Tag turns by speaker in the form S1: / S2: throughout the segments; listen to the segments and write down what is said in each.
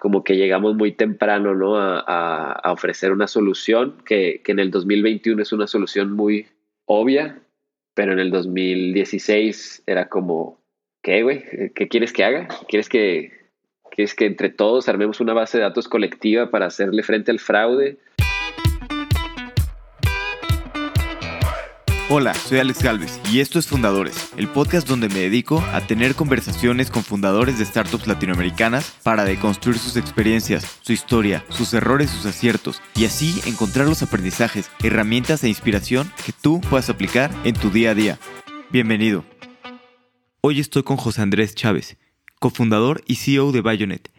S1: como que llegamos muy temprano, ¿no? A, ofrecer una solución que, que, en el 2021 es una solución muy obvia, pero en el 2016 era como, ¿qué, güey? ¿Qué quieres que haga? ¿Quieres que, quieres que entre todos armemos una base de datos colectiva para hacerle frente al fraude?
S2: Hola, soy Alex Galvez y esto es Fundadores, el podcast donde me dedico a tener conversaciones con fundadores de startups latinoamericanas para deconstruir sus experiencias, su historia, sus errores, sus aciertos y así encontrar los aprendizajes, herramientas e inspiración que tú puedas aplicar en tu día a día. Bienvenido. Hoy estoy con José Andrés Chávez, cofundador y CEO de Bayonet,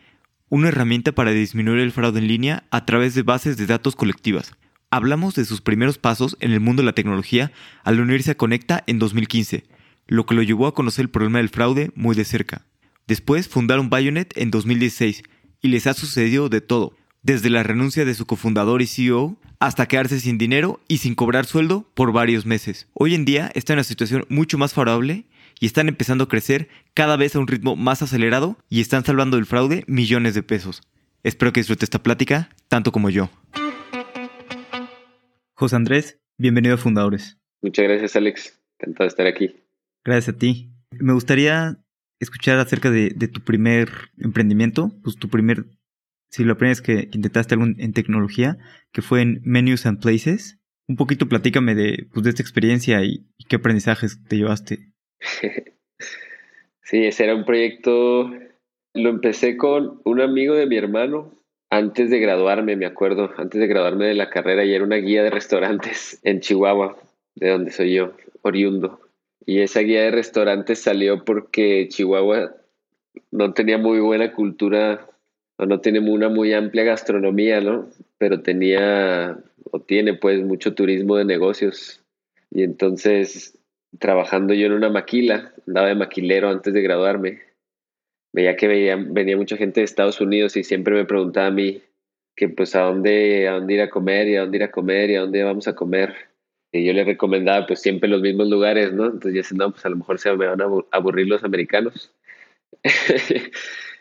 S2: una herramienta para disminuir el fraude en línea a través de bases de datos colectivas. Hablamos de sus primeros pasos en el mundo de la tecnología al unirse a Conecta en 2015, lo que lo llevó a conocer el problema del fraude muy de cerca. Después fundaron Bayonet en 2016 y les ha sucedido de todo, desde la renuncia de su cofundador y CEO hasta quedarse sin dinero y sin cobrar sueldo por varios meses. Hoy en día está en una situación mucho más favorable y están empezando a crecer cada vez a un ritmo más acelerado y están salvando del fraude millones de pesos. Espero que disfrute esta plática tanto como yo. José Andrés, bienvenido a Fundadores.
S1: Muchas gracias, Alex. Encantado de estar aquí.
S2: Gracias a ti. Me gustaría escuchar acerca de, tu primer emprendimiento, pues tu primer, si lo aprendes que, intentaste algo en tecnología, que fue en Menus and Places. Un poquito platícame de, pues, de esta experiencia y, y qué aprendizajes te llevaste.
S1: sí, ese era un proyecto, lo empecé con un amigo de mi hermano antes de graduarme, me acuerdo, antes de graduarme de la carrera, y era una guía de restaurantes en Chihuahua, de donde soy yo, oriundo. Y esa guía de restaurantes salió porque Chihuahua no tenía muy buena cultura, o no tiene una muy amplia gastronomía, ¿no? Pero tenía, o tiene pues, mucho turismo de negocios. Y entonces, trabajando yo en una maquila, andaba de maquilero antes de graduarme, veía que veía, venía mucha gente de Estados Unidos y siempre me preguntaba a mí que pues a dónde, a dónde ir a comer y a dónde ir a comer y a dónde vamos a comer. Y yo le recomendaba pues siempre los mismos lugares, ¿no? Entonces yo decía, no, pues a lo mejor se me van a aburrir los americanos.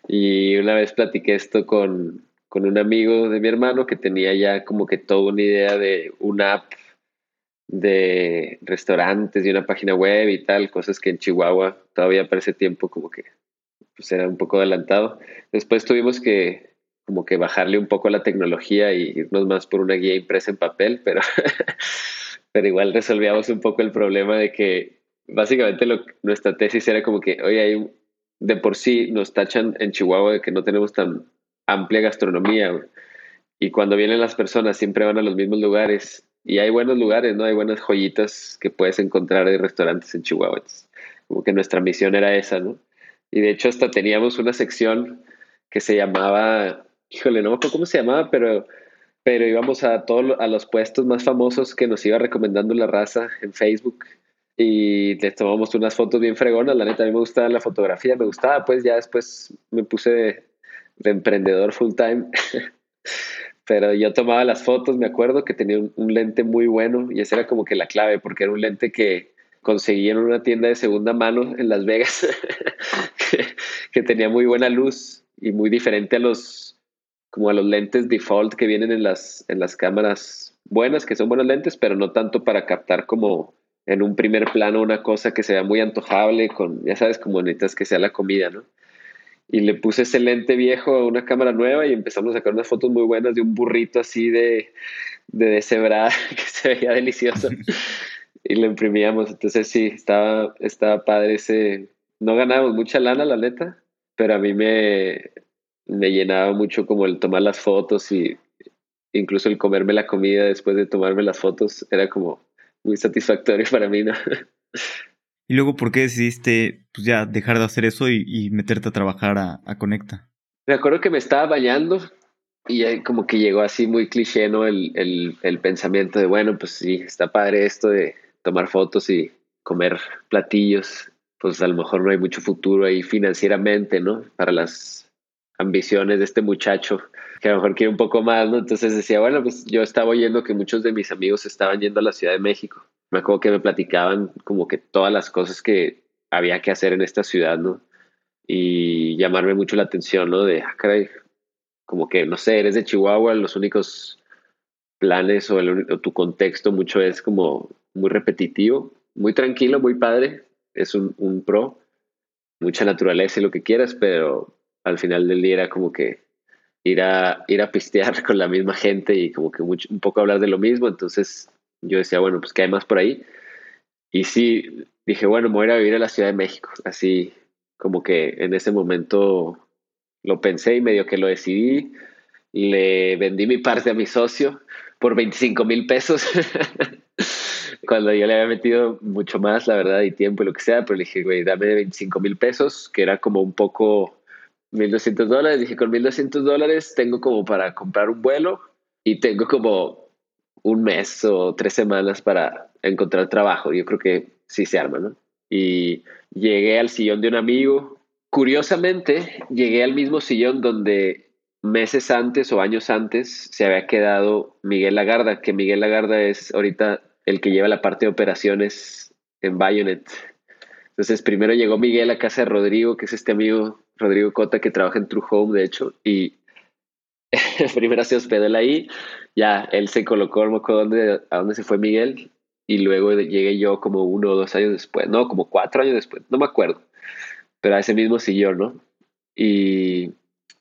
S1: y una vez platiqué esto con, con un amigo de mi hermano que tenía ya como que toda una idea de una app de restaurantes y una página web y tal, cosas que en Chihuahua todavía para ese tiempo como que pues era un poco adelantado. Después tuvimos que como que bajarle un poco la tecnología y irnos más por una guía impresa en papel, pero, pero igual resolvíamos un poco el problema de que básicamente lo, nuestra tesis era como que, oye, hay de por sí nos tachan en Chihuahua de que no tenemos tan amplia gastronomía y cuando vienen las personas siempre van a los mismos lugares y hay buenos lugares, ¿no? Hay buenas joyitas que puedes encontrar de restaurantes en Chihuahua. como que nuestra misión era esa, ¿no? Y de hecho hasta teníamos una sección que se llamaba, híjole, no me acuerdo cómo se llamaba, pero, pero íbamos a todos a los puestos más famosos que nos iba recomendando la raza en Facebook y les tomamos unas fotos bien fregonas. La neta, a mí me gustaba la fotografía, me gustaba, pues ya después me puse de, emprendedor full time. pero yo tomaba las fotos, me acuerdo que tenía un, lente muy bueno y esa era como que la clave, porque era un lente que, conseguí en una tienda de segunda mano en Las Vegas que, tenía muy buena luz y muy diferente a los como a los lentes default que vienen en las en las cámaras buenas que son buenos lentes pero no tanto para captar como en un primer plano una cosa que sea muy antojable con ya sabes como necesitas que sea la comida no y le puse ese lente viejo a una cámara nueva y empezamos a sacar unas fotos muy buenas de un burrito así de de que se veía delicioso y lo imprimíamos. Entonces sí, estaba, estaba padre ese... No ganábamos mucha lana, la neta, pero a mí me, me llenaba mucho como el tomar las fotos y incluso el comerme la comida después de tomarme las fotos era como muy satisfactorio para mí, ¿no?
S2: Y luego, ¿por qué decidiste pues ya dejar de hacer eso y, meterte a trabajar a, a, Conecta?
S1: Me acuerdo que me estaba bañando y como que llegó así muy cliché, ¿no? El, el, el pensamiento de, bueno, pues sí, está padre esto de tomar fotos y comer platillos, pues a lo mejor no hay mucho futuro ahí financieramente, ¿no? Para las ambiciones de este muchacho, que a lo mejor quiere un poco más, ¿no? Entonces decía, bueno, pues yo estaba oyendo que muchos de mis amigos estaban yendo a la Ciudad de México. Me acuerdo que me platicaban como que todas las cosas que había que hacer en esta ciudad, ¿no? Y llamarme mucho la atención, ¿no? De, ah, caray, como que, no sé, eres de Chihuahua, los únicos planes o, tu contexto mucho es como muy repetitivo, muy tranquilo, muy padre, es un, un pro, mucha naturaleza y lo que quieras, pero al final del día era como que ir a, ir a pistear con la misma gente y como que mucho, un poco hablar de lo mismo. Entonces yo decía, bueno, pues ¿qué hay más por ahí? Y sí, dije, bueno, me voy a vivir a la Ciudad de México. Así como que en ese momento lo pensé y medio que lo decidí. Le vendí mi parte a mi socio por 25 mil pesos. Cuando yo le había metido mucho más, la verdad, y tiempo y lo que sea, pero le dije, güey, dame 25 mil pesos, que era como un poco 1200 dólares. Dije, con 1200 dólares tengo como para comprar un vuelo y tengo como un mes o tres semanas para encontrar trabajo. Yo creo que sí se arma, ¿no? Y llegué al sillón de un amigo. Curiosamente, llegué al mismo sillón donde meses antes o años antes se había quedado Miguel Lagarda, que Miguel Lagarda es ahorita el que lleva la parte de operaciones en Bayonet. Entonces, primero llegó Miguel a casa de Rodrigo, que es este amigo Rodrigo Cota, que trabaja en True Home, de hecho, y primero se hospedó él ahí, ya él se colocó, no dónde, a dónde se fue Miguel, y luego llegué yo como uno o dos años después, no, como cuatro años después, no me acuerdo, pero a ese mismo sillón, ¿no? Y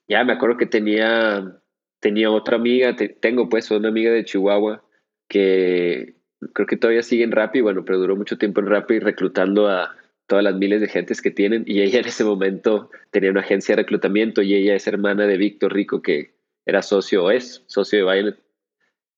S1: ya me acuerdo que tenía, tenía otra amiga, tengo pues una amiga de Chihuahua que creo que todavía sigue en Rappi, bueno, pero duró mucho tiempo en Rappi reclutando a, todas las miles de gentes que tienen y ella en ese momento tenía una agencia de reclutamiento y ella es hermana de Víctor Rico que era socio o es socio de Violet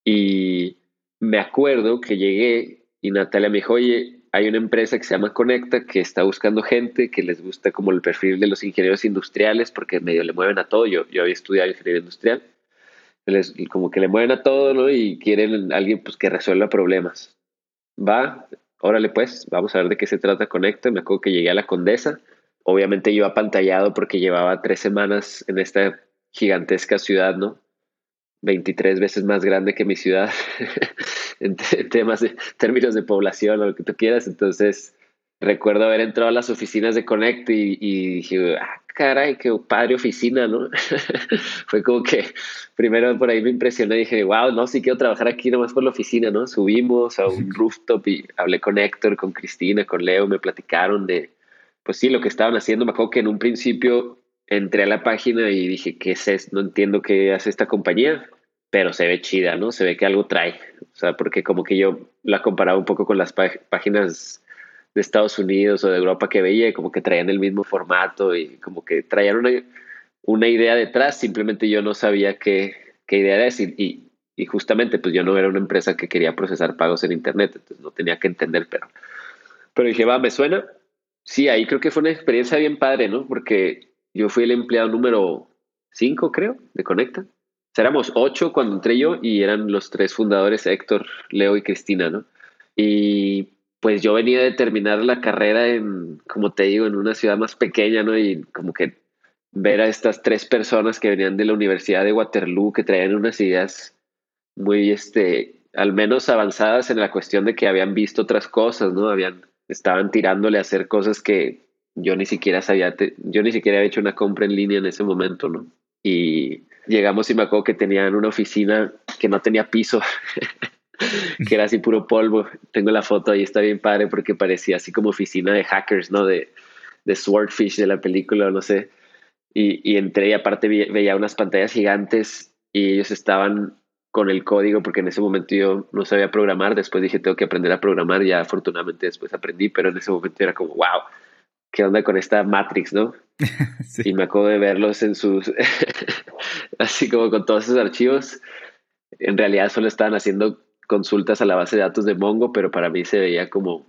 S1: y me acuerdo que llegué y Natalia me dijo, oye, hay una empresa que se llama Conecta que está buscando gente que les gusta como el perfil de los ingenieros industriales porque medio le mueven a todo. Yo, yo había estudiado ingeniería industrial. Como que le mueven a todo, ¿no? Y quieren alguien pues que resuelva problemas. Va, órale pues, vamos a ver de qué se trata Conecta. Me acuerdo que llegué a la Condesa. Obviamente yo apantallado porque llevaba tres semanas en esta gigantesca ciudad, ¿no? 23 veces más grande que mi ciudad en temas de términos de población o lo que tú quieras. Entonces, recuerdo haber entrado a las oficinas de Connect y, y dije, ah, caray, qué padre oficina, ¿no? Fue como que primero por ahí me impresioné y dije, wow, no, sí quiero trabajar aquí nomás por la oficina, ¿no? Subimos a un rooftop y hablé con Héctor, con Cristina, con Leo, me platicaron de, pues sí, lo que estaban haciendo. Me acuerdo que en un principio entré a la página y dije, ¿qué es esto? No entiendo qué hace esta compañía, pero se ve chida, ¿no? Se ve que algo trae. O sea, porque como que yo la comparaba un poco con las páginas de Estados Unidos o de Europa que veía como que traían el mismo formato y como que traían una, una idea detrás, simplemente yo no sabía qué, qué idea era y, y, justamente pues yo no era una empresa que quería procesar pagos en Internet, entonces no tenía que entender, pero, pero dije, va, me suena. Sí, ahí creo que fue una experiencia bien padre, ¿no? Porque yo fui el empleado número 5, creo, de Conecta. O éramos ocho cuando entré yo y eran los tres fundadores, Héctor, Leo y Cristina, ¿no? Y pues yo venía de terminar la carrera en, como te digo, en una ciudad más pequeña, ¿no? Y como que ver a estas tres personas que venían de la Universidad de Waterloo, que traían unas ideas muy, este, al menos avanzadas en la cuestión de que habían visto otras cosas, ¿no? Habían, estaban tirándole a hacer cosas que yo ni siquiera sabía, yo ni siquiera había hecho una compra en línea en ese momento, ¿no? Y llegamos y me acuerdo que tenían una oficina que no tenía piso. que era así puro polvo. Tengo la foto ahí, está bien padre porque parecía así como oficina de hackers, ¿no? De, de Swordfish de la película, no sé. Y, y entré y aparte veía unas pantallas gigantes y ellos estaban con el código porque en ese momento yo no sabía programar. Después dije, tengo que aprender a programar. Ya afortunadamente después aprendí, pero en ese momento era como, wow, ¿qué onda con esta Matrix, no? Y me acuerdo de verlos en sus, así como con todos esos archivos. En realidad solo estaban haciendo consultas a la base de datos de Mongo, pero para mí se veía como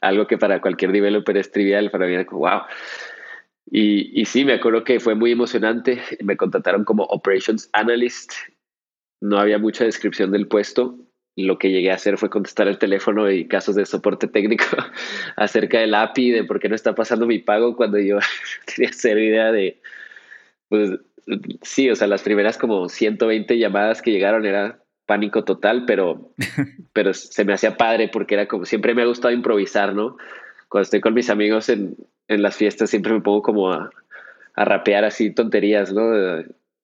S1: algo que para cualquier developer es trivial, para mí era como, wow. Y, y sí, me acuerdo que fue muy emocionante. Me contrataron como Operations Analyst. No había mucha descripción del puesto. Lo que llegué a hacer fue contestar el teléfono y casos de soporte técnico acerca del API, de por qué no está pasando mi pago cuando yo tenía cero idea de, pues sí, o sea, las primeras como 120 llamadas que llegaron era pánico total, pero, pero se me hacía padre porque era como, siempre me ha gustado improvisar, ¿no? Cuando estoy con mis amigos en, en las fiestas siempre me pongo como a, a rapear así tonterías, ¿no?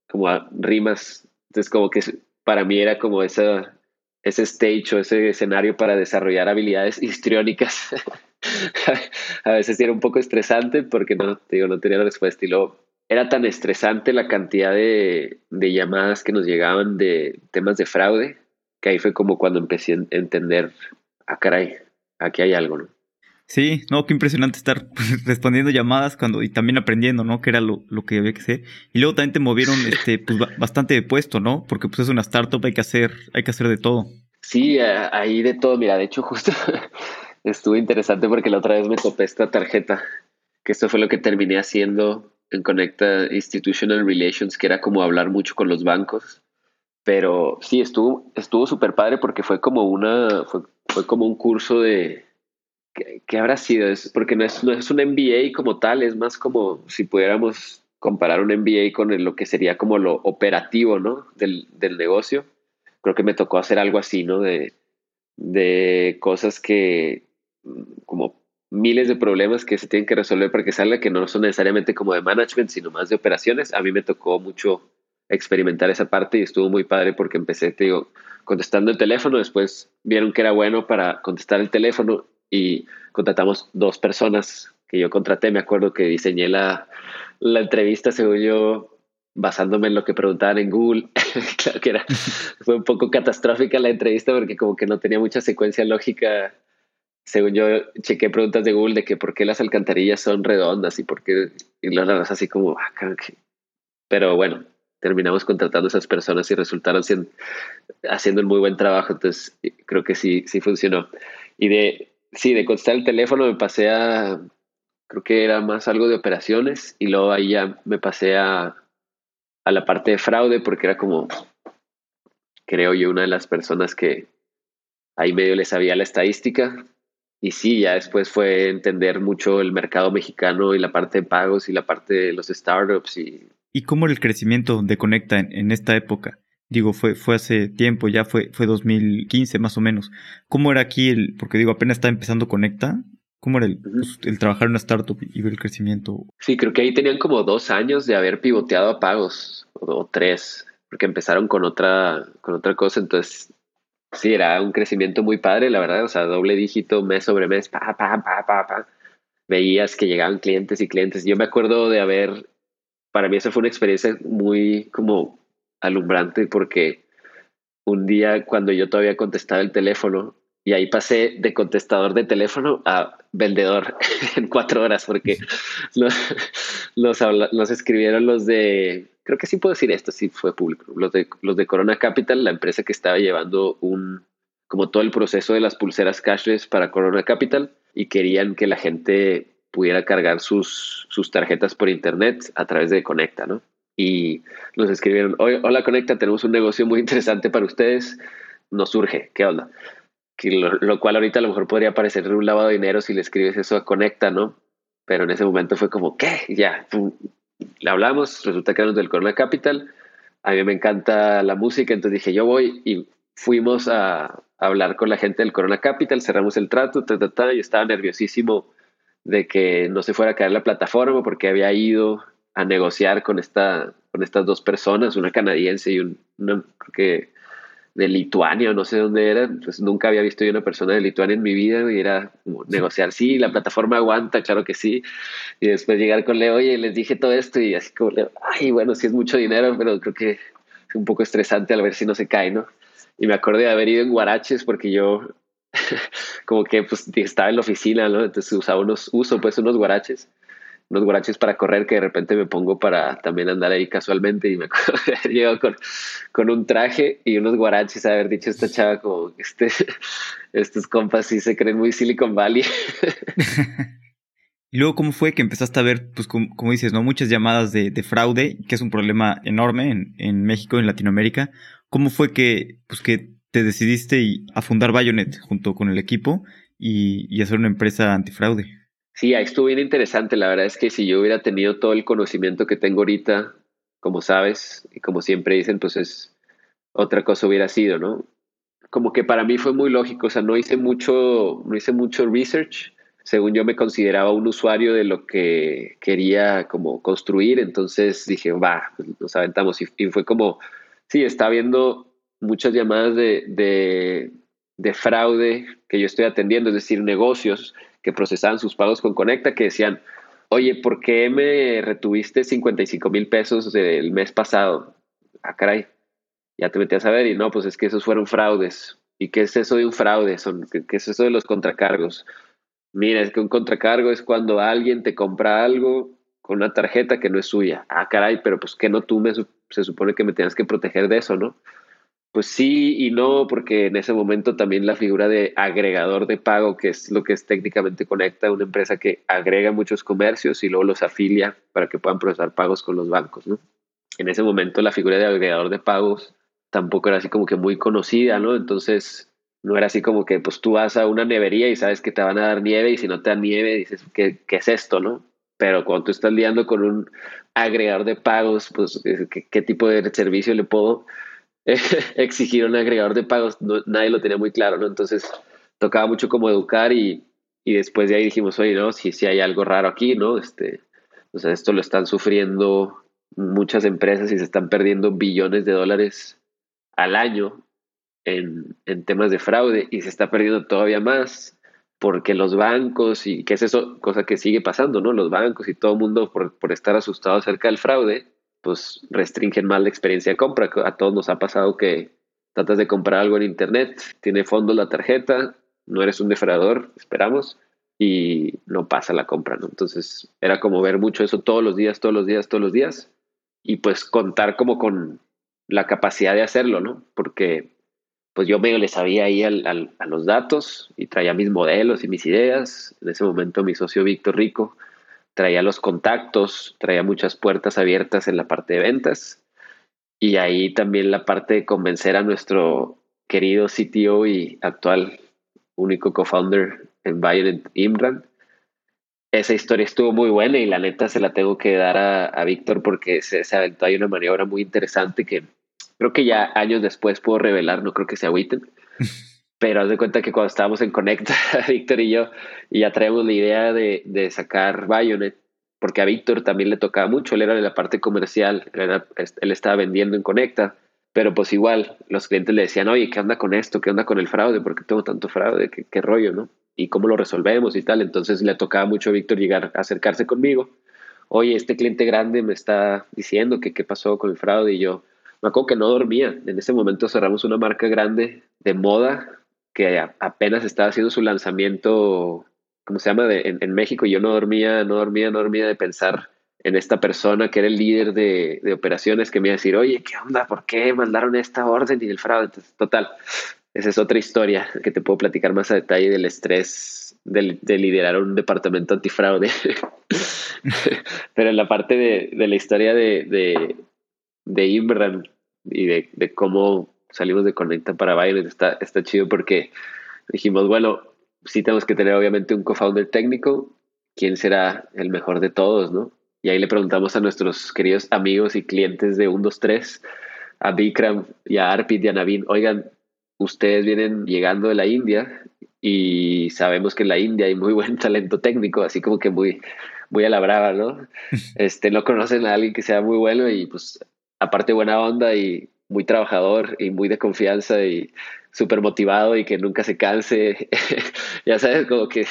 S1: como rimas. Entonces como que para mí era como esa, ese stage o ese escenario para desarrollar habilidades histriónicas. a veces era un poco estresante porque no, digo, no tenía la respuesta y luego era tan estresante la cantidad de, de llamadas que nos llegaban de temas de fraude que ahí fue como cuando empecé a entender, ah, caray, aquí hay algo, ¿no?
S2: Sí, no, qué impresionante estar respondiendo llamadas cuando y también aprendiendo, ¿no? Que era lo, lo que había que hacer. Y luego también te movieron este, pues, bastante de puesto, ¿no? Porque pues es una startup, hay que hacer, hay que hacer de todo.
S1: Sí, ahí de todo. Mira, de hecho, justo estuvo interesante porque la otra vez me topé esta tarjeta, que esto fue lo que terminé haciendo en Conecta Institutional Relations, que era como hablar mucho con los bancos. Pero sí, estuvo estuvo súper padre porque fue como una, fue, fue como un curso de, ¿qué, habrá sido? Es, porque no es, no es un MBA como tal, es más como si pudiéramos comparar un MBA con lo que sería como lo operativo, ¿no? Del, del negocio. Creo que me tocó hacer algo así, ¿no? De, de cosas que, como miles de problemas que se tienen que resolver para que salga, que no son necesariamente como de management, sino más de operaciones. A mí me tocó mucho experimentar esa parte y estuvo muy padre porque empecé, te digo, contestando el teléfono, después vieron que era bueno para contestar el teléfono y contratamos dos personas que yo contraté. Me acuerdo que diseñé la, la entrevista, según yo, basándome en lo que preguntaban en Google. claro que era, fue un poco catastrófica la entrevista porque como que no tenía mucha secuencia lógica según yo chequé preguntas de Google de que por qué las alcantarillas son redondas y por qué, y las así como, ah, pero bueno, terminamos contratando a esas personas y resultaron siendo, haciendo un muy buen trabajo, entonces creo que sí, sí funcionó. Y de, sí, de contestar el teléfono me pasé a, creo que era más algo de operaciones y luego ahí ya me pasé a, a la parte de fraude porque era como, creo yo, una de las personas que ahí medio le sabía la estadística y sí, ya después fue entender mucho el mercado mexicano y la parte de pagos y la parte de los startups. ¿Y,
S2: ¿Y cómo era el crecimiento de Conecta en, esta época? Digo, fue, fue hace tiempo, ya fue, fue 2015 más o menos. ¿Cómo era aquí el, porque digo, apenas está empezando Conecta? ¿Cómo era el, pues, el trabajar en una startup y ver el crecimiento?
S1: Sí, creo que ahí tenían como dos años de haber pivoteado a pagos, o, o tres, porque empezaron con otra, con otra cosa, entonces Sí, era un crecimiento muy padre, la verdad, o sea, doble dígito mes sobre mes, pa, pa, pa, pa, pa. Veías que llegaban clientes y clientes. Yo me acuerdo de haber, para mí esa fue una experiencia muy como alumbrante porque un día cuando yo todavía contestaba el teléfono y ahí pasé de contestador de teléfono a vendedor en cuatro horas porque los, los, los escribieron los de creo que sí puedo decir esto, sí fue público. Los de, los de Corona Capital, la empresa que estaba llevando un, como todo el proceso de las pulseras cashless para Corona Capital y querían que la gente pudiera cargar sus, sus tarjetas por internet a través de Conecta, ¿no? Y nos escribieron, hola Conecta, tenemos un negocio muy interesante para ustedes, nos surge, ¿qué onda? Que lo, lo, cual ahorita a lo mejor podría parecer un lavado de dinero si le escribes eso a Conecta, ¿no? Pero en ese momento fue como, ¿qué? Ya, le hablamos, resulta que éramos del Corona Capital. A mí me encanta la música, entonces dije, yo voy y fuimos a, hablar con la gente del Corona Capital, cerramos el trato, ta, ta, ta, y estaba nerviosísimo de que no se fuera a caer la plataforma porque había ido a negociar con, esta, con estas dos personas, una canadiense y un, una, creo que de Lituania, no sé dónde era, pues nunca había visto yo una persona de Lituania en mi vida y era como negociar, sí, la plataforma aguanta, claro que sí, y después llegar con Leo, oye, les dije todo esto y así como, ay, bueno, sí es mucho dinero, pero creo que es un poco estresante al ver si no se cae, ¿no? Y me acordé de haber ido en Guaraches porque yo como que pues estaba en la oficina, ¿no? Entonces usaba unos, uso pues unos Guaraches unos guaraches para correr que de repente me pongo para también andar ahí casualmente y me acuerdo haber llegado con, con un traje y unos guaraches, haber dicho esta chava como este, estos compas sí se creen muy Silicon Valley.
S2: y luego, ¿cómo fue que empezaste a ver, pues como, dices, ¿no? Muchas llamadas de, de, fraude, que es un problema enorme en, en México, en Latinoamérica. ¿Cómo fue que, pues que te decidiste a fundar Bayonet junto con el equipo y, y hacer una empresa antifraude?
S1: Sí, ahí estuvo bien interesante. La verdad es que si yo hubiera tenido todo el conocimiento que tengo ahorita, como sabes, y como siempre dicen, pues es otra cosa hubiera sido, ¿no? Como que para mí fue muy lógico, o sea, no hice mucho, no hice mucho research, según yo me consideraba un usuario de lo que quería como construir, entonces dije, va, pues, nos aventamos y, fue como, sí, está viendo muchas llamadas de, de, de, fraude que yo estoy atendiendo, es decir, negocios que procesaban sus pagos con Conecta que decían, oye, ¿por qué me retuviste 55 mil pesos del mes pasado? Ah, caray, ya te metías a ver y no, pues es que esos fueron fraudes. ¿Y qué es eso de un fraude? Son, ¿Qué es eso de los contracargos? Mira, es que un contracargo es cuando alguien te compra algo con una tarjeta que no es suya. Ah, caray, pero pues que no tú me, se supone que me tienes que proteger de eso, ¿no? Pues sí y no, porque en ese momento también la figura de agregador de pago, que es lo que es técnicamente conecta una empresa que agrega muchos comercios y luego los afilia para que puedan procesar pagos con los bancos, ¿no? En ese momento la figura de agregador de pagos tampoco era así como que muy conocida, ¿no? Entonces no era así como que pues tú vas a una nevería y sabes que te van a dar nieve y si no te dan nieve dices, ¿qué, qué es esto, no? Pero cuando tú estás liando con un agregador de pagos, pues ¿qué, tipo de servicio le puedo exigir un agregador de pagos? nadie lo tenía muy claro, ¿no? Entonces tocaba mucho como educar y, y después de ahí dijimos, oye, ¿no? Si, si hay algo raro aquí, ¿no? Este, o sea, esto lo están sufriendo muchas empresas y se están perdiendo billones de dólares al año en, temas de fraude y se está perdiendo todavía más porque los bancos y que es eso, cosa que sigue pasando, ¿no? Los bancos y todo el mundo por, por estar asustado acerca del fraude, pues restringen más la experiencia de compra. A todos nos ha pasado que tratas de comprar algo en internet, tiene fondos la tarjeta, no eres un defraudador, esperamos, y no pasa la compra, ¿no? Entonces era como ver mucho eso todos los días, todos los días, todos los días, y pues contar como con la capacidad de hacerlo, ¿no? Porque pues yo medio le sabía ahí al, a los datos y traía mis modelos y mis ideas. En ese momento mi socio Víctor Rico traía los contactos, traía muchas puertas abiertas en la parte de ventas y ahí también la parte de convencer a nuestro querido CTO y actual único co-founder en Bayern, Imran. Esa historia estuvo muy buena y la neta se la tengo que dar a, a Víctor porque se, se aventó ahí una maniobra muy interesante que Creo que ya años después puedo revelar, no creo que se agüiten. Pero haz de cuenta que cuando estábamos en Conecta, Víctor y yo, y ya traemos la idea de, sacar Bayonet, porque a Víctor también le tocaba mucho, él era de la parte comercial, él, estaba vendiendo en Conecta, pero pues igual los clientes le decían, oye, ¿qué onda con esto? ¿Qué onda con el fraude? ¿Por qué tengo tanto fraude? ¿Qué, qué rollo, no? ¿Y cómo lo resolvemos y tal? Entonces le tocaba mucho a Víctor llegar a acercarse conmigo. Oye, este cliente grande me está diciendo que qué pasó con el fraude y yo, me acuerdo que no dormía. En ese momento cerramos una marca grande de moda que apenas estaba haciendo su lanzamiento, ¿cómo se llama? en, México. Y yo no dormía, no dormía, no dormía de pensar en esta persona que era el líder de, operaciones que me iba a decir, oye, ¿qué onda? ¿Por qué mandaron esta orden y el fraude? total, esa es otra historia que te puedo platicar más a detalle del estrés de, liderar un departamento antifraude. Pero en la parte de, la historia de, de Imran y de, cómo salimos de Conecta para Bayern está, está chido porque dijimos, bueno, sí tenemos que tener obviamente un co-founder técnico, ¿quién será el mejor de todos, no? Y ahí le preguntamos a nuestros queridos amigos y clientes de 123, a Bikram y a Arpit y a Navin, oigan, ustedes vienen llegando de la India y sabemos que en la India hay muy buen talento técnico, así como que muy, muy a la brava, ¿no? Este, no conocen a alguien que sea muy bueno y pues aparte buena onda y muy trabajador y muy de confianza y súper motivado y que nunca se canse. ya sabes, como que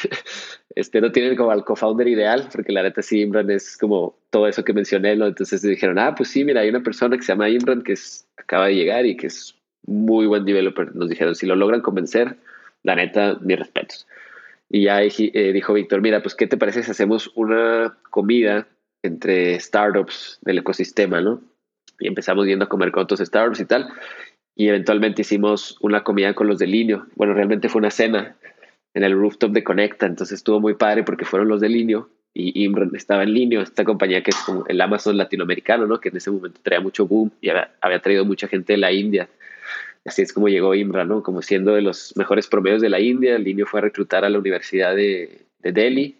S1: este, no tienen como al co-founder ideal, porque la neta sí, Imran es como todo eso que mencioné, ¿no? Entonces dijeron, ah, pues sí, mira, hay una persona que se llama Imran que es, acaba de llegar y que es muy buen developer. Nos dijeron, si lo logran convencer, la neta, mis respetos. Y ya eh, dijo Víctor, mira, pues, ¿qué te parece si hacemos una comida entre startups del ecosistema, ¿no? Y empezamos yendo a comer con otros startups y tal. Y eventualmente hicimos una comida con los de Linio. Bueno, realmente fue una cena en el rooftop de Conecta, entonces estuvo muy padre porque fueron los de Linio y Imran estaba en Linio, esta compañía que es como el Amazon latinoamericano, ¿no? Que en ese momento traía mucho boom y había, traído mucha gente de la India. Así es como llegó Imran, ¿no? Como siendo de los mejores promedios de la India, Linio fue a reclutar a la Universidad de, de Delhi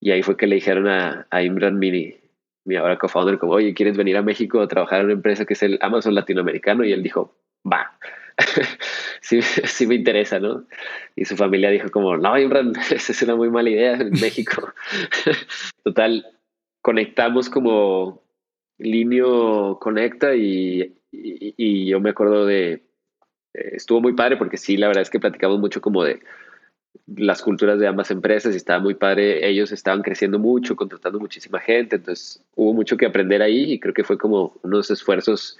S1: y ahí fue que le dijeron a Imran Mini, mi ahora co-founder, como, oye, ¿quieres venir a México a trabajar en una empresa que es el Amazon latinoamericano? Y él dijo, va. sí, sí me interesa, ¿no? Y su familia dijo como, no, Imran, esa es una muy mala idea en México. Total, conectamos como Linio conecta y, y, yo me acuerdo de, eh, estuvo muy padre porque sí, la verdad es que platicamos mucho como de las culturas de ambas empresas y estaba muy padre. Ellos estaban creciendo mucho, contratando muchísima gente, entonces hubo mucho que aprender ahí y creo que fue como unos esfuerzos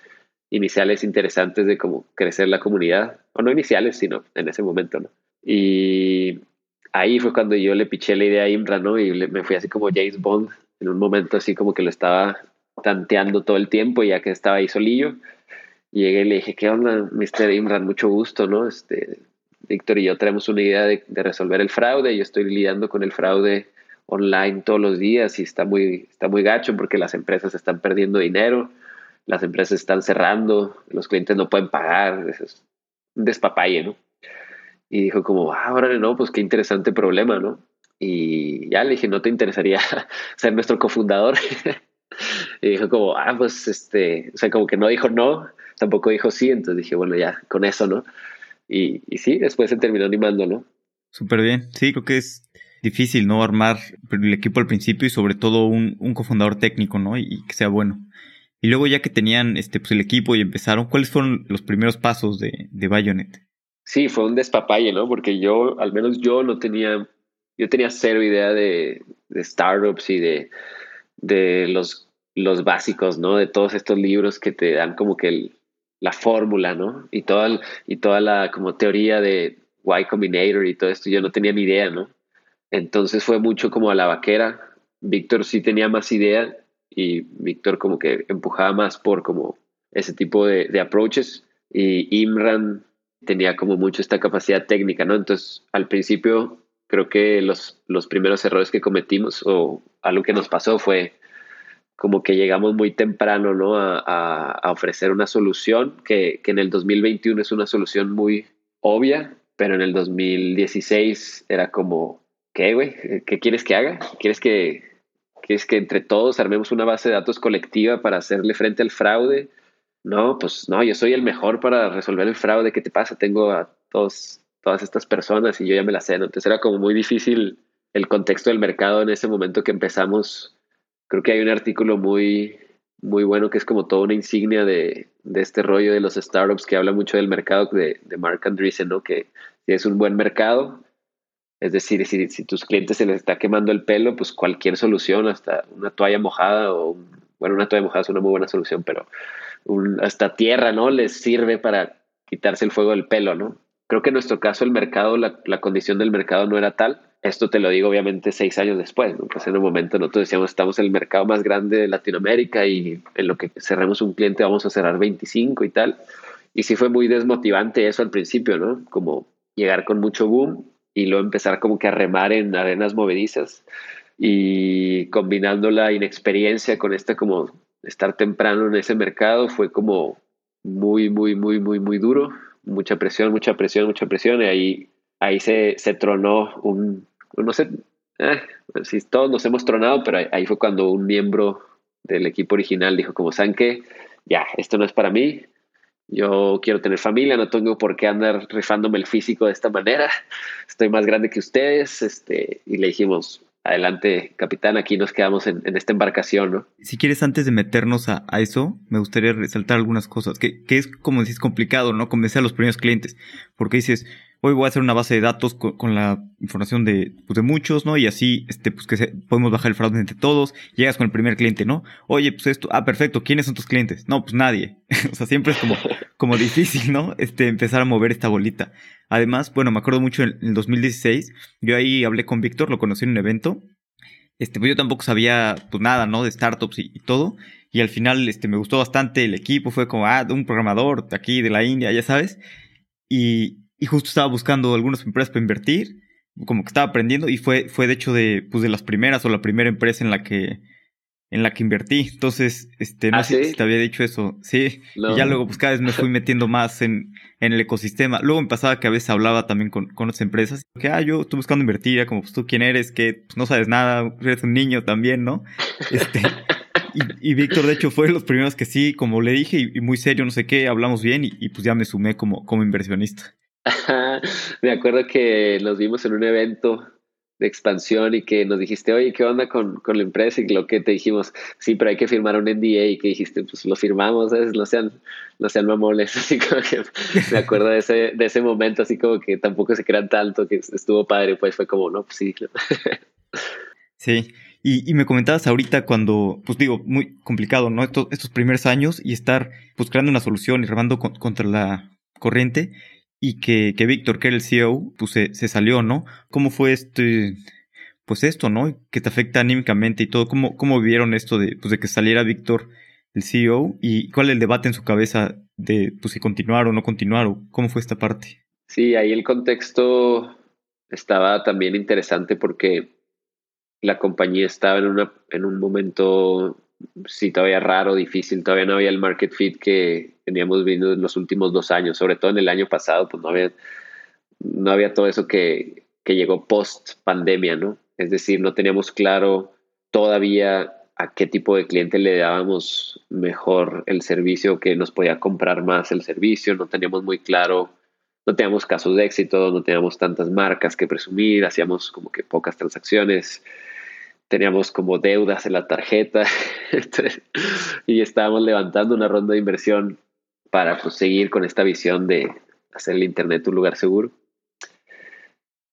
S1: iniciales interesantes de cómo crecer la comunidad, o no iniciales, sino en ese momento. Y ahí fue cuando yo le piché la idea a Imran, ¿no? Y me fui así como James Bond, en un momento así como que lo estaba tanteando todo el tiempo, ya que estaba ahí solillo. Llegué y le dije, ¿qué onda, Mr. Imran? Mucho gusto, ¿no? Este, Víctor y yo tenemos una idea de, resolver el fraude. Yo estoy lidiando con el fraude online todos los días y está muy, está muy gacho porque las empresas están perdiendo dinero las empresas están cerrando, los clientes no pueden pagar, es un despapalle, ¿no? Y dijo como, ah, ahora no, pues qué interesante problema, ¿no? Y ya le dije, ¿no te interesaría ser nuestro cofundador? y dijo como, ah, pues este, o sea, como que no dijo no, tampoco dijo sí, entonces dije, bueno, ya, con eso, ¿no? Y, y sí, después se terminó animando, ¿no?
S2: Súper bien, sí, creo que es difícil, ¿no? Armar el equipo al principio y sobre todo un, un cofundador técnico, ¿no? Y que sea bueno. Y luego ya que tenían este, pues, el equipo y empezaron, ¿cuáles fueron los primeros pasos de, de Bayonet?
S1: Sí, fue un despapalle, ¿no? Porque yo, al menos yo no tenía, yo tenía cero idea de, de startups y de, de los, los básicos, ¿no? De todos estos libros que te dan como que el, la fórmula, ¿no? Y toda, y toda la como teoría de Y Combinator y todo esto, yo no tenía ni idea, ¿no? Entonces fue mucho como a la vaquera. Víctor sí tenía más idea y Víctor como que empujaba más por como ese tipo de, de approaches y Imran tenía como mucho esta capacidad técnica, ¿no? Entonces, al principio, creo que los, los primeros errores que cometimos o algo que nos pasó fue como que llegamos muy temprano, ¿no? A, a, ofrecer una solución que, que, en el 2021 es una solución muy obvia, pero en el 2016 era como, ¿qué, güey? ¿Qué quieres que haga? ¿Quieres que, que es que entre todos armemos una base de datos colectiva para hacerle frente al fraude. No, pues no, yo soy el mejor para resolver el fraude. ¿Qué te pasa? Tengo a todos, todas estas personas y yo ya me las sé. Entonces era como muy difícil el contexto del mercado en ese momento que empezamos. Creo que hay un artículo muy, muy bueno que es como toda una insignia de, de este rollo de los startups que habla mucho del mercado de, de Mark Andreessen, ¿no? Que es un buen mercado, es decir, si, si tus clientes se les está quemando el pelo, pues cualquier solución, hasta una toalla mojada o, bueno, una toalla mojada es una muy buena solución, pero hasta tierra, ¿no? Les sirve para quitarse el fuego del pelo, ¿no? Creo que en nuestro caso el mercado, la, la condición del mercado no era tal. Esto te lo digo obviamente seis años después, ¿no? Pues en un momento nosotros decíamos, estamos en el mercado más grande de Latinoamérica y en lo que cerremos un cliente vamos a cerrar 25 y tal. Y sí fue muy desmotivante eso al principio, ¿no? Como llegar con mucho boom y luego empezar como que a remar en arenas movedizas y combinando la inexperiencia con esta como estar temprano en ese mercado fue como muy, muy, muy, muy, muy duro, mucha presión, mucha presión, mucha presión y ahí, ahí se, se tronó un, no sé, eh, si todos nos hemos tronado, pero ahí, fue cuando un miembro del equipo original dijo como, ¿saben qué? Ya, esto no es para mí, yo quiero tener familia, no tengo por qué andar rifándome el físico de esta manera. Estoy más grande que ustedes. Este, y le dijimos, adelante, capitán, aquí nos quedamos en, esta embarcación, ¿no?
S2: Si quieres, antes de meternos a, eso, me gustaría resaltar algunas cosas, que, que es, como decís, complicado, ¿no? Convencer a los primeros clientes, porque dices, hoy voy a hacer una base de datos con, la información de, pues, de muchos, ¿no? Y así, este, pues que podemos bajar el fraude entre todos. Llegas con el primer cliente, ¿no? Oye, pues esto, ah, perfecto, ¿quiénes son tus clientes? No, pues nadie. o sea, siempre es como, como difícil, ¿no? Este, empezar a mover esta bolita. Además, bueno, me acuerdo mucho en, el 2016, yo ahí hablé con Víctor, lo conocí en un evento. Este, pues yo tampoco sabía, pues nada, ¿no? De startups y, y todo. Y al final, este, me gustó bastante el equipo, fue como, ah, un programador de aquí, de la India, ya sabes. Y, y justo estaba buscando algunas empresas para invertir, como que estaba aprendiendo y fue, fue de hecho de, pues de las primeras o la primera empresa en la que, en la que invertí. Entonces, este, no ¿Ah, sé si te había dicho eso. Sí. Y ya luego, pues cada vez me fui metiendo más en, en el ecosistema. Luego me pasaba que a veces hablaba también con, con otras empresas. Que, ah, yo estoy buscando invertir, ya como, pues tú quién eres, que pues, no sabes nada, eres un niño también, ¿no? Este, Y, Víctor, de hecho, fue de los primeros que sí, como le dije, y, muy serio, no sé qué, hablamos bien y, pues ya me sumé como, como inversionista.
S1: me acuerdo que nos vimos en un evento de expansión y que nos dijiste, oye, ¿qué onda con, con, la empresa? Y lo que te dijimos, sí, pero hay que firmar un NDA y que dijiste, pues lo firmamos, ¿sabes? No sean, no sean mamones, así como que me acuerdo de ese, de ese momento, así como que tampoco se crean tanto, que estuvo padre, pues fue como, no, pues sí.
S2: sí, y, y, me comentabas ahorita cuando, pues digo, muy complicado, ¿no? Estos, estos primeros años y estar, pues creando una solución y remando contra la corriente y que, que Víctor, que era el CEO, pues se, se, salió, ¿no? ¿Cómo fue este, pues esto, ¿no? Que te afecta anímicamente y todo. ¿Cómo, cómo vivieron esto de, pues de que saliera Víctor, el CEO? ¿Y cuál es el debate en su cabeza de, pues si continuar o no continuar? ¿Cómo fue esta parte?
S1: Sí, ahí el contexto estaba también interesante porque la compañía estaba en, una, en un momento sí, todavía raro, difícil, todavía no había el market fit que teníamos viendo en los últimos dos años, sobre todo en el año pasado, pues no había, no había todo eso que, que llegó post pandemia, ¿no? Es decir, no teníamos claro todavía a qué tipo de cliente le dábamos mejor el servicio, que nos podía comprar más el servicio, no teníamos muy claro, no teníamos casos de éxito, no teníamos tantas marcas que presumir, hacíamos como que pocas transacciones teníamos como deudas en la tarjeta y estábamos levantando una ronda de inversión para pues, seguir con esta visión de hacer el Internet un lugar seguro.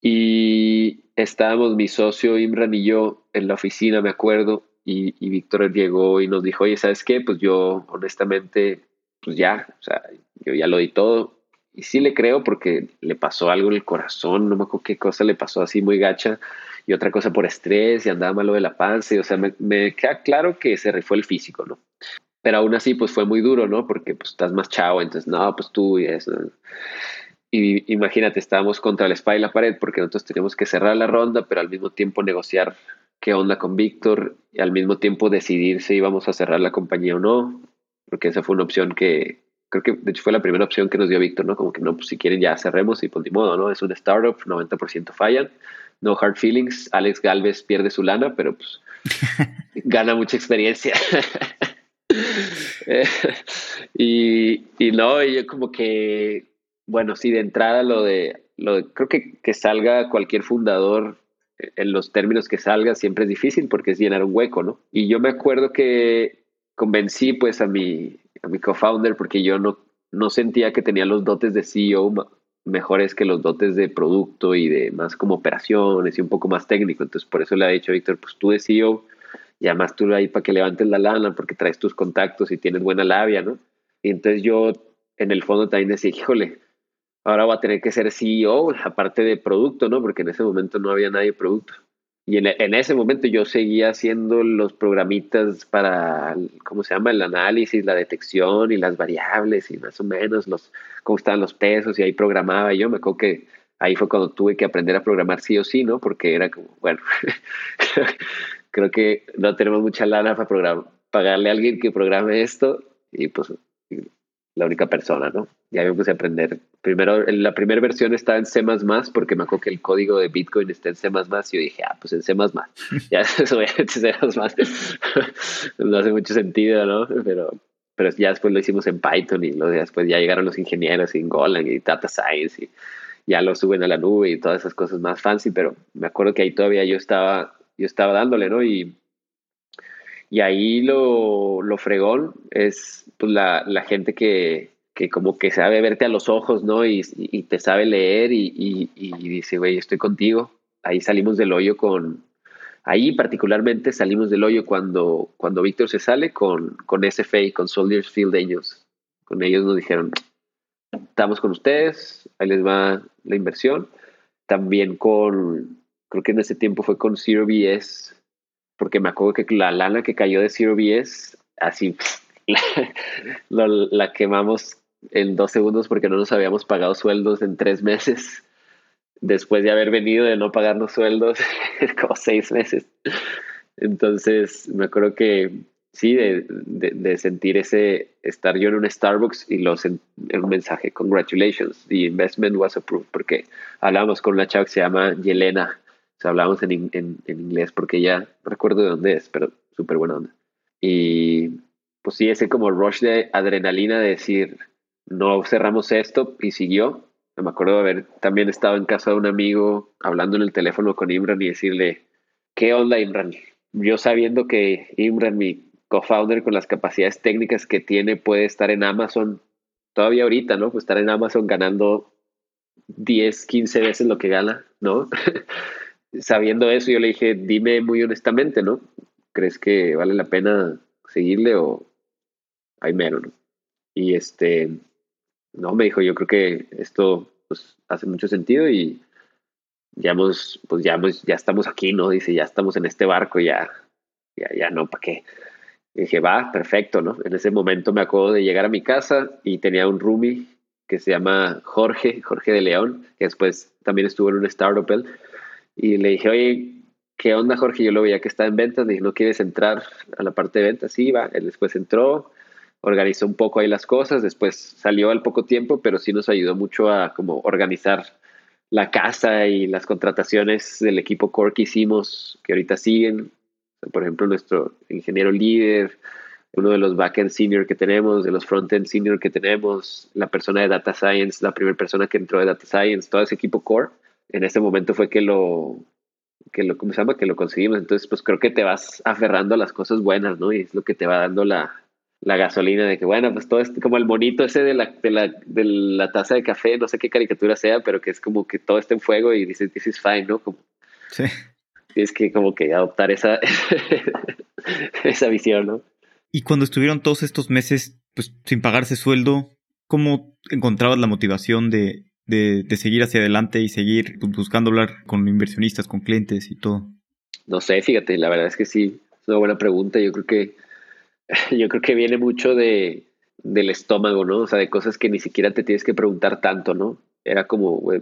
S1: Y estábamos mi socio Imran y yo en la oficina, me acuerdo, y, y Víctor llegó y nos dijo, oye, ¿sabes qué? Pues yo honestamente, pues ya, o sea, yo ya lo di todo. Y sí le creo porque le pasó algo en el corazón, no me acuerdo qué cosa le pasó así muy gacha y otra cosa por estrés y andaba malo de la panza. Y, o sea, me, queda claro que se rifó el físico, ¿no? Pero aún así, pues fue muy duro, ¿no? Porque pues estás más chavo, entonces, no, pues tú y eso. Y imagínate, estábamos contra la espalda y la pared porque nosotros teníamos que cerrar la ronda, pero al mismo tiempo negociar qué onda con Víctor y al mismo tiempo decidir si íbamos a cerrar la compañía o no, porque esa fue una opción que creo que de hecho fue la primera opción que nos dio Víctor, ¿no? Como que no, pues si quieren ya cerremos y pues ni modo, ¿no? Es un startup, 90% fallan, no hard feelings. Alex Galvez pierde su lana, pero pues gana mucha experiencia. y, y, no, yo como que, bueno, sí, de entrada lo de, lo creo que, que salga cualquier fundador en los términos que salga siempre es difícil porque es llenar un hueco, ¿no? Y yo me acuerdo que convencí pues a mi, a mi co-founder porque yo no, no sentía que tenía los dotes de CEO mejores que los dotes de producto y de más como operaciones y un poco más técnico. Entonces, por eso le ha dicho Víctor, pues tú de CEO y además tú ahí para que levantes la lana porque traes tus contactos y tienes buena labia, ¿no? Y entonces yo en el fondo también decía, híjole, ahora voy a tener que ser CEO, aparte de producto, ¿no? Porque en ese momento no había nadie producto. Y en, en, ese momento yo seguía haciendo los programitas para, ¿cómo se llama? El análisis, la detección y las variables y más o menos los, cómo estaban los pesos y ahí programaba yo. Me acuerdo que ahí fue cuando tuve que aprender a programar sí o sí, ¿no? Porque era como, bueno, creo que no tenemos mucha lana para programar, pagarle a alguien que programe esto y pues la única persona, ¿no? Ya me puse a aprender. Primero, la primera versión estaba en C++ porque me acuerdo que el código de Bitcoin está en C++ y yo dije, ah, pues en C++. ya eso en C++. no hace mucho sentido, ¿no? Pero, pero ya después lo hicimos en Python y lo, después ya llegaron los ingenieros en Golang y Data Science y ya lo suben a la nube y todas esas cosas más fancy, pero me acuerdo que ahí todavía yo estaba, yo estaba dándole, ¿no? Y, y ahí lo, lo fregón es pues, la, la gente que, que como que sabe verte a los ojos, ¿no? Y, y te sabe leer y, y, y dice, güey, estoy contigo. Ahí salimos del hoyo con, ahí particularmente salimos del hoyo cuando, cuando Víctor se sale con, con SFA, con Soldiers Field Angels. Con ellos nos dijeron, estamos con ustedes, ahí les va la inversión. También con, creo que en ese tiempo fue con Zero BS, porque me acuerdo que la lana que cayó de Zero BS, así la, quemamos en dos segundos porque no nos habíamos pagado sueldos en tres meses, después de haber venido de no pagarnos sueldos como seis meses. Entonces, me acuerdo que sí, de, de, sentir ese, estar yo en un Starbucks y los en, un mensaje, congratulations, the investment was approved, porque hablábamos con una chava que se llama Yelena, sea, hablábamos en, en, en inglés porque ya recuerdo de dónde es, pero súper buena onda. Y pues sí, ese como rush de adrenalina de decir, no cerramos esto y siguió. Me acuerdo de haber también estado en casa de un amigo hablando en el teléfono con Imran y decirle, ¿qué onda Imran? Yo sabiendo que Imran, mi co-founder con las capacidades técnicas que tiene, puede estar en Amazon todavía ahorita, ¿no? Pues estar en Amazon ganando 10, 15 veces lo que gana, ¿no? Sabiendo eso, yo le dije, dime muy honestamente, ¿no? ¿Crees que vale la pena seguirle o hay menos, ¿no? Y este, no, me dijo, yo creo que esto pues, hace mucho sentido y ya hemos, pues ya, ya estamos aquí, ¿no? Dice, ya estamos en este barco, ya, ya, ya no, ¿para qué? dije, va, perfecto, ¿no? En ese momento me acuerdo de llegar a mi casa y tenía un roomie que se llama Jorge, Jorge de León, que después también estuvo en un startup él, y le dije, oye, ¿qué onda Jorge? Yo lo veía que está en ventas, le dije, ¿no quieres entrar a la parte de ventas? Sí, va, él después entró, organizó un poco ahí las cosas, después salió al poco tiempo, pero sí nos ayudó mucho a como organizar la casa y las contrataciones del equipo core que hicimos, que ahorita siguen. Por ejemplo, nuestro ingeniero líder, uno de los backend senior que tenemos, de los frontend senior que tenemos, la persona de data science, la primera persona que entró de data science, todo ese equipo core, en ese momento fue que lo, que lo, ¿cómo se llama? Que lo conseguimos. Entonces, pues creo que te vas aferrando a las cosas buenas, ¿no? Y es lo que te va dando la, la gasolina de que, bueno, pues todo es como el monito ese de la, de la, de la taza de café, no sé qué caricatura sea, pero que es como que todo está en fuego y dices, this is fine, ¿no? Como, sí. Tienes que como que adoptar esa, esa visión, ¿no?
S2: Y cuando estuvieron todos estos meses, pues sin pagarse sueldo, ¿cómo encontrabas la motivación de, de, seguir hacia adelante y seguir buscando hablar con inversionistas, con clientes y todo?
S1: No sé, fíjate, la verdad es que sí, es una buena pregunta. Yo creo que yo creo que viene mucho de, del estómago, ¿no? O sea, de cosas que ni siquiera te tienes que preguntar tanto, ¿no? Era como, güey,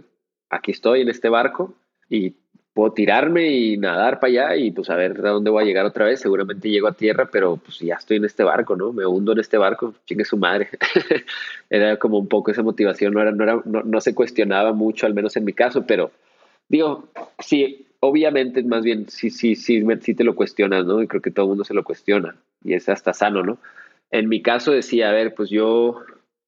S1: aquí estoy en este barco y puedo tirarme y nadar para allá y pues a ver a dónde voy a llegar otra vez. Seguramente llego a tierra, pero pues ya estoy en este barco, ¿no? Me hundo en este barco, chingue su madre. era como un poco esa motivación, no, era, no, era, no, no se cuestionaba mucho, al menos en mi caso, pero digo, sí, obviamente, más bien, sí, sí, sí, sí te lo cuestionas, ¿no? Y creo que todo el mundo se lo cuestiona y es hasta sano, ¿no? En mi caso decía, a ver, pues yo,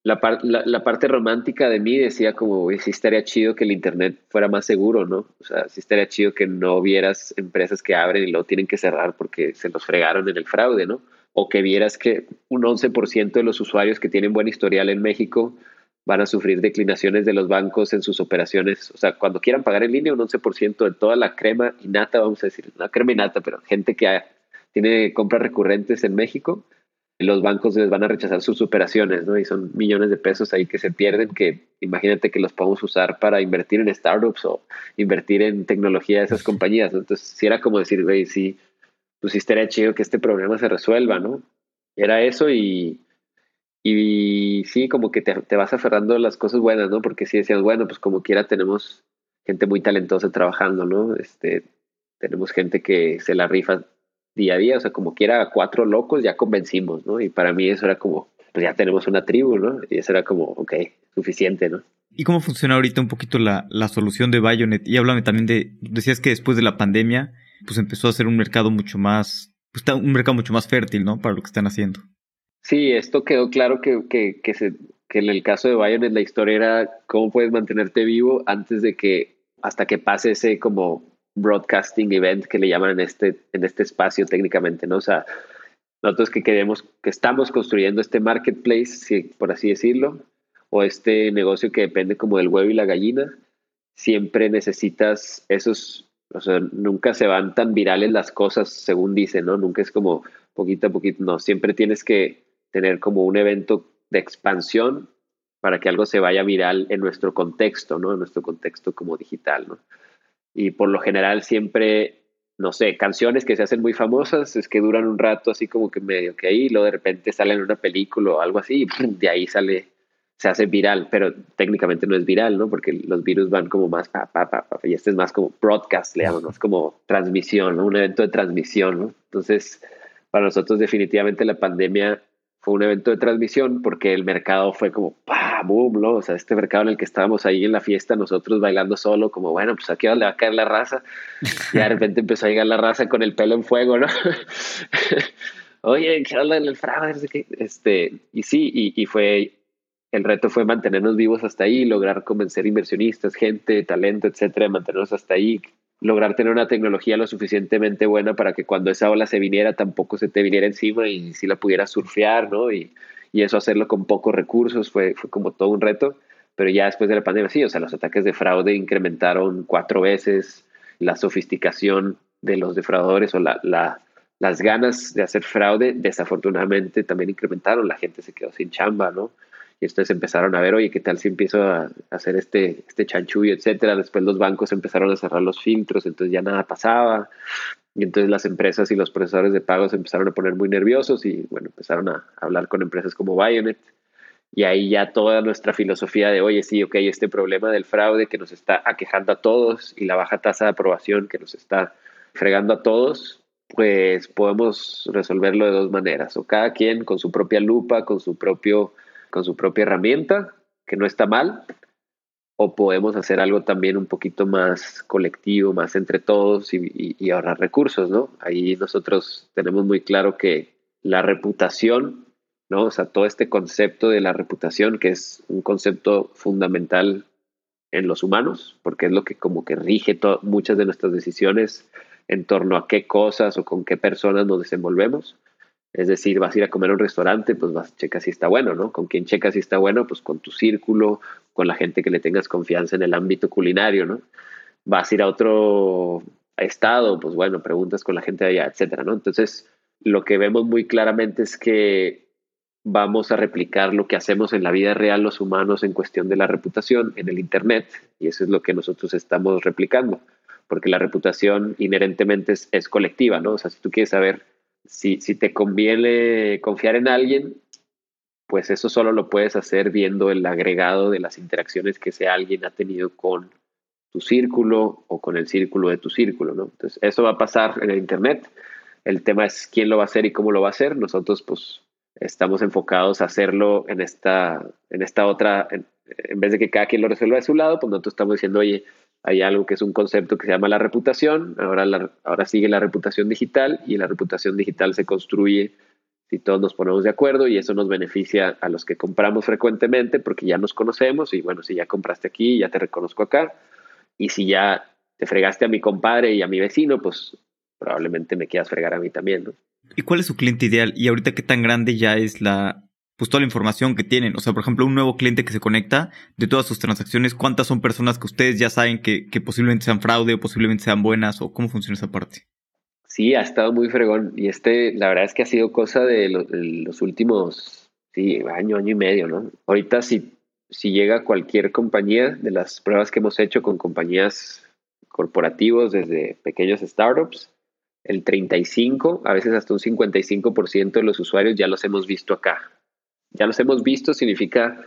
S1: la, la, parte romántica de mí decía como, sí estaría chido que el Internet fuera más seguro, ¿no? O sea, sí estaría chido que no vieras empresas que abren y luego tienen que cerrar porque se los fregaron en el fraude, ¿no? O que vieras que un 11% de los usuarios que tienen buen historial en México van a sufrir declinaciones de los bancos en sus operaciones. O sea, cuando quieran pagar en línea, un 11% de toda la crema y nata, vamos a decir, no crema y nata, pero gente que tiene compras recurrentes en México, los bancos les van a rechazar sus operaciones, ¿no? Y son millones de pesos ahí que se pierden, que imagínate que los podemos usar para invertir en startups o invertir en tecnología de esas compañías. Entonces, si era como decir, güey, sí, pues sí estaría chido que este problema se resuelva, ¿no? Era eso y, y sí, como que te, te, vas aferrando a las cosas buenas, ¿no? Porque si decías, bueno, pues como quiera tenemos gente muy talentosa trabajando, ¿no? Este, tenemos gente que se la rifa día a día, o sea, como quiera cuatro locos ya convencimos, ¿no? Y para mí eso era como, pues ya tenemos una tribu, ¿no? Y eso era como, ok, suficiente, ¿no?
S2: ¿Y cómo funciona ahorita un poquito la, la solución de Bionet? Y háblame también de, decías que después de la pandemia, pues empezó a ser un mercado mucho más, pues un mercado mucho más fértil, ¿no? Para lo que están haciendo.
S1: Sí, esto quedó claro que, que, que, se, que en el caso de Bionet la historia era cómo puedes mantenerte vivo antes de que, hasta que pase ese como broadcasting event que le llaman en este, en este espacio técnicamente, ¿no? O sea, nosotros que queremos, que estamos construyendo este marketplace, por así decirlo, o este negocio que depende como del huevo y la gallina, siempre necesitas esos, o sea, nunca se van tan virales las cosas según dicen, ¿no? Nunca es como poquito a poquito, no, siempre tienes que tener como un evento de expansión para que algo se vaya viral en nuestro contexto, ¿no? En nuestro contexto como digital, ¿no? Y por lo general siempre, no sé, canciones que se hacen muy famosas es que duran un rato así como que medio que ahí, y luego de repente salen en una película o algo así, y de ahí sale, se hace viral, pero técnicamente no es viral, ¿no? Porque los virus van como más, pa, pa, pa, pa y este es más como broadcast, le llamamos, como transmisión. Un evento de transmisión, ¿no? Entonces, para nosotros definitivamente la pandemia fue un evento de transmisión porque el mercado fue como, ¡pah! ¡boom! ¿no? O sea, este mercado en el que estábamos ahí en la fiesta, nosotros bailando solo, como, bueno, pues aquí le va a caer la raza. Y de repente empezó a llegar la raza con el pelo en fuego, ¿no? oye, ¿qué habla el fraude? Este, y sí, y, y, fue, el reto fue mantenernos vivos hasta ahí, lograr convencer inversionistas, gente, talento, etcétera, mantenernos hasta ahí, lograr tener una tecnología lo suficientemente buena para que cuando esa ola se viniera tampoco se te viniera encima y si la pudieras surfear, ¿no? Y, y eso hacerlo con pocos recursos fue, fue como todo un reto. Pero ya después de la pandemia, sí, o sea, los ataques de fraude incrementaron cuatro veces, la sofisticación de los defraudadores o la, la, las ganas de hacer fraude desafortunadamente también incrementaron, la gente se quedó sin chamba, ¿no? Y entonces empezaron a ver, oye, ¿qué tal si empiezo a hacer este, este chanchullo, etcétera? Después los bancos empezaron a cerrar los filtros, entonces ya nada pasaba. Y entonces las empresas y los procesadores de pagos empezaron a poner muy nerviosos y, bueno, empezaron a hablar con empresas como Bionet. Y ahí ya toda nuestra filosofía de, oye, sí, ok, este problema del fraude que nos está aquejando a todos y la baja tasa de aprobación que nos está fregando a todos, pues podemos resolverlo de dos maneras. O cada quien con su propia lupa, con su, propio, con su propia herramienta, que no está mal, o podemos hacer algo también un poquito más colectivo, más entre todos y, y, ahorrar recursos, ¿no? Ahí nosotros tenemos muy claro que la reputación, ¿no? O sea, todo este concepto de la reputación, que es un concepto fundamental en los humanos, porque es lo que como que rige muchas de nuestras decisiones en torno a qué cosas o con qué personas nos desenvolvemos. Es decir, vas a ir a comer a un restaurante, pues vas a checar si está bueno, ¿no? ¿Con quién checas si está bueno? Pues con tu círculo, con la gente que le tengas confianza en el ámbito culinario, ¿no? Vas a ir a otro estado, pues bueno, preguntas con la gente de allá, etcétera, ¿no? Entonces, lo que vemos muy claramente es que vamos a replicar lo que hacemos en la vida real los humanos en cuestión de la reputación en el Internet, y eso es lo que nosotros estamos replicando, porque la reputación inherentemente es, es colectiva, ¿no? O sea, si tú quieres saber si, si te conviene confiar en alguien, pues eso solo lo puedes hacer viendo el agregado de las interacciones que ese alguien ha tenido con tu círculo o con el círculo de tu círculo, ¿no? Entonces, eso va a pasar en el Internet. El tema es quién lo va a hacer y cómo lo va a hacer. Nosotros, pues, estamos enfocados a hacerlo en esta, en esta otra, en, vez de que cada quien lo resuelva de su lado, pues nosotros estamos diciendo, oye, hay algo que es un concepto que se llama la reputación, ahora, ahora sigue la reputación digital y la reputación digital se construye si todos nos ponemos de acuerdo y eso nos beneficia a los que compramos frecuentemente porque ya nos conocemos y bueno, si ya compraste aquí, ya te reconozco acá y si ya te fregaste a mi compadre y a mi vecino, pues probablemente me quieras fregar a mí también, ¿no?
S2: ¿Y cuál es su cliente ideal? Y ahorita qué tan grande ya es la, pues toda la información que tienen. O sea, por ejemplo, un nuevo cliente que se conecta de todas sus transacciones, ¿cuántas son personas que ustedes ya saben que, posiblemente sean fraude o posiblemente sean buenas o cómo funciona esa parte?
S1: Sí, ha estado muy fregón. Y este, la verdad es que ha sido cosa de, los últimos, sí, año, año y medio, ¿no? Ahorita si, si llega cualquier compañía de las pruebas que hemos hecho con compañías corporativos desde pequeños startups, el 35, a veces hasta un 55% de los usuarios ya los hemos visto acá ya los hemos visto, significa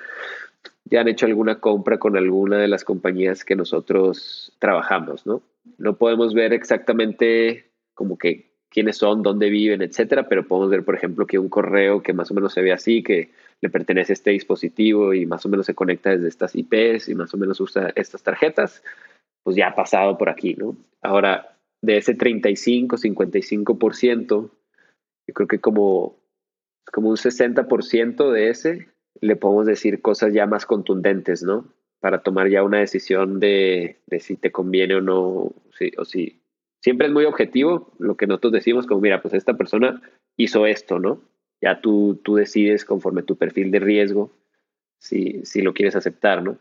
S1: ya han hecho alguna compra con alguna de las compañías que nosotros trabajamos, ¿no? No podemos ver exactamente como que quiénes son, dónde viven, etcétera, pero podemos ver, por ejemplo, que un correo que más o menos se ve así, que le pertenece a este dispositivo y más o menos se conecta desde estas IPs y más o menos usa estas tarjetas, pues ya ha pasado por aquí, ¿no? Ahora, de ese 35, 55%, yo creo que como como un 60% de ese, le podemos decir cosas ya más contundentes, ¿no? Para tomar ya una decisión de, de si te conviene o no, sí, o si siempre es muy objetivo lo que nosotros decimos, como mira, pues esta persona hizo esto, ¿no? Ya tú, tú decides conforme tu perfil de riesgo si, si lo quieres aceptar, ¿no?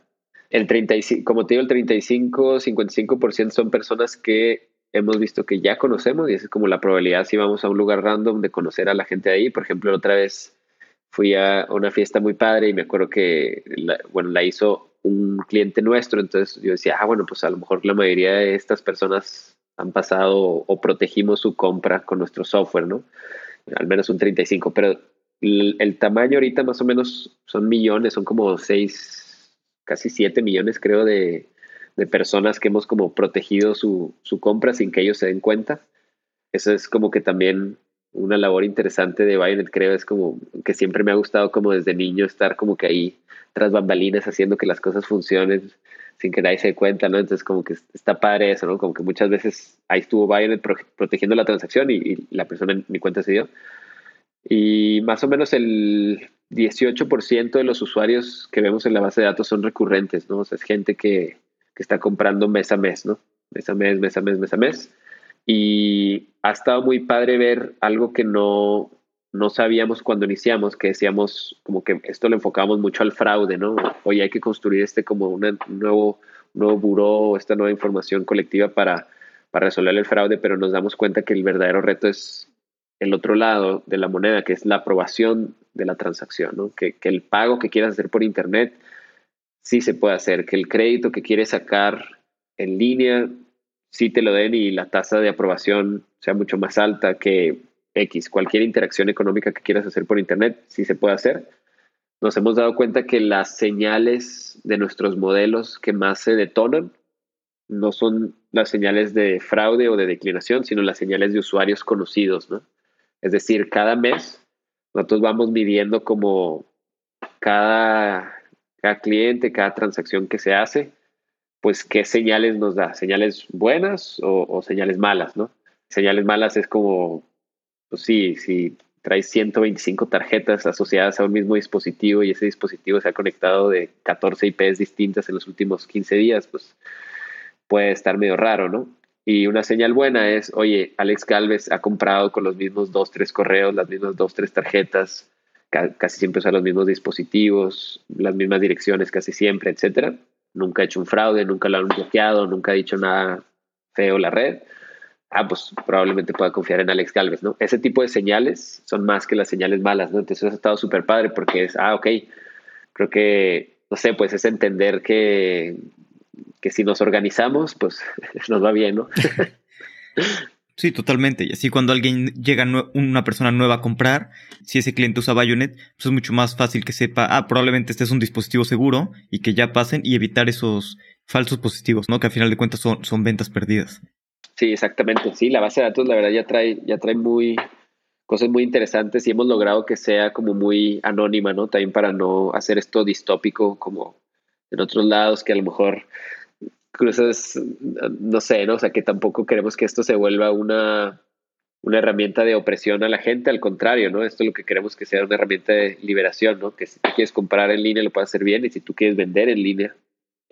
S1: El 35, como te digo, el 35, 55% son personas que hemos visto que ya conocemos y es como la probabilidad si vamos a un lugar random de conocer a la gente de ahí. Por ejemplo, otra vez fui a una fiesta muy padre y me acuerdo que, la, bueno, la hizo un cliente nuestro, entonces yo decía, ah, bueno, pues a lo mejor la mayoría de estas personas han pasado o protegimos su compra con nuestro software, ¿no? Al menos un 35, pero el, el tamaño ahorita más o menos son millones, son como 6, casi 7 millones creo de, de personas que hemos como protegido su, su compra sin que ellos se den cuenta. Eso es como que también una labor interesante de Bionet, creo, es como que siempre me ha gustado como desde niño estar como que ahí tras bambalinas haciendo que las cosas funcionen sin que nadie se dé cuenta, ¿no? Entonces como que está padre eso, ¿no? Como que muchas veces ahí estuvo Bionet protegiendo la transacción y, y, la persona ni cuenta se dio. Y más o menos el 18% de los usuarios que vemos en la base de datos son recurrentes, ¿no? O sea, es gente que, que está comprando mes a mes, ¿no? Mes a mes, mes a mes, mes a mes. Y ha estado muy padre ver algo que no, no sabíamos cuando iniciamos, que decíamos como que esto lo enfocábamos mucho al fraude, ¿no? Oye, hay que construir este como un nuevo, nuevo buró, esta nueva información colectiva para, para resolver el fraude, pero nos damos cuenta que el verdadero reto es el otro lado de la moneda, que es la aprobación de la transacción, ¿no? Que, que el pago que quieras hacer por Internet sí se puede hacer, que el crédito que quieres sacar en línea sí te lo den y la tasa de aprobación sea mucho más alta que X, cualquier interacción económica que quieras hacer por Internet, sí se puede hacer. Nos hemos dado cuenta que las señales de nuestros modelos que más se detonan no son las señales de fraude o de declinación, sino las señales de usuarios conocidos, ¿no? Es decir, cada mes nosotros vamos midiendo como cada, cada cliente, cada transacción que se hace, pues qué señales nos da, señales buenas o, señales malas, ¿no? Señales malas es como pues sí, si traes 125 tarjetas asociadas a un mismo dispositivo y ese dispositivo se ha conectado de 14 IPs distintas en los últimos 15 días, pues puede estar medio raro, ¿no? Y una señal buena es, oye, Alex Galvez ha comprado con los mismos dos, tres correos, las mismas dos, tres tarjetas, casi siempre usa los mismos dispositivos, las mismas direcciones casi siempre, etcétera. Nunca ha hecho un fraude, nunca lo han bloqueado, nunca ha dicho nada feo la red ah, pues probablemente pueda confiar en Alex Galvez, ¿no? Ese tipo de señales son más que las señales malas, ¿no? Entonces eso ha estado súper padre porque es, ah, ok, creo que, no sé, pues es entender que, que si nos organizamos, pues nos va bien, ¿no?
S2: Sí, totalmente. Y así cuando alguien llega, una persona nueva a comprar, si ese cliente usa Bayonet, pues es mucho más fácil que sepa, ah, probablemente este es un dispositivo seguro y que ya pasen y evitar esos falsos positivos, ¿no? Que al final de cuentas son, son ventas perdidas.
S1: Sí, exactamente. Sí, la base de datos, la verdad, ya trae, ya trae muy cosas muy interesantes y hemos logrado que sea como muy anónima, ¿no? También para no hacer esto distópico como en otros lados que a lo mejor cruzas, no sé, ¿no? O sea, que tampoco queremos que esto se vuelva una, una herramienta de opresión a la gente, al contrario, ¿no? Esto es lo que queremos que sea una herramienta de liberación, ¿no? Que si tú quieres comprar en línea lo puedas hacer bien y si tú quieres vender en línea,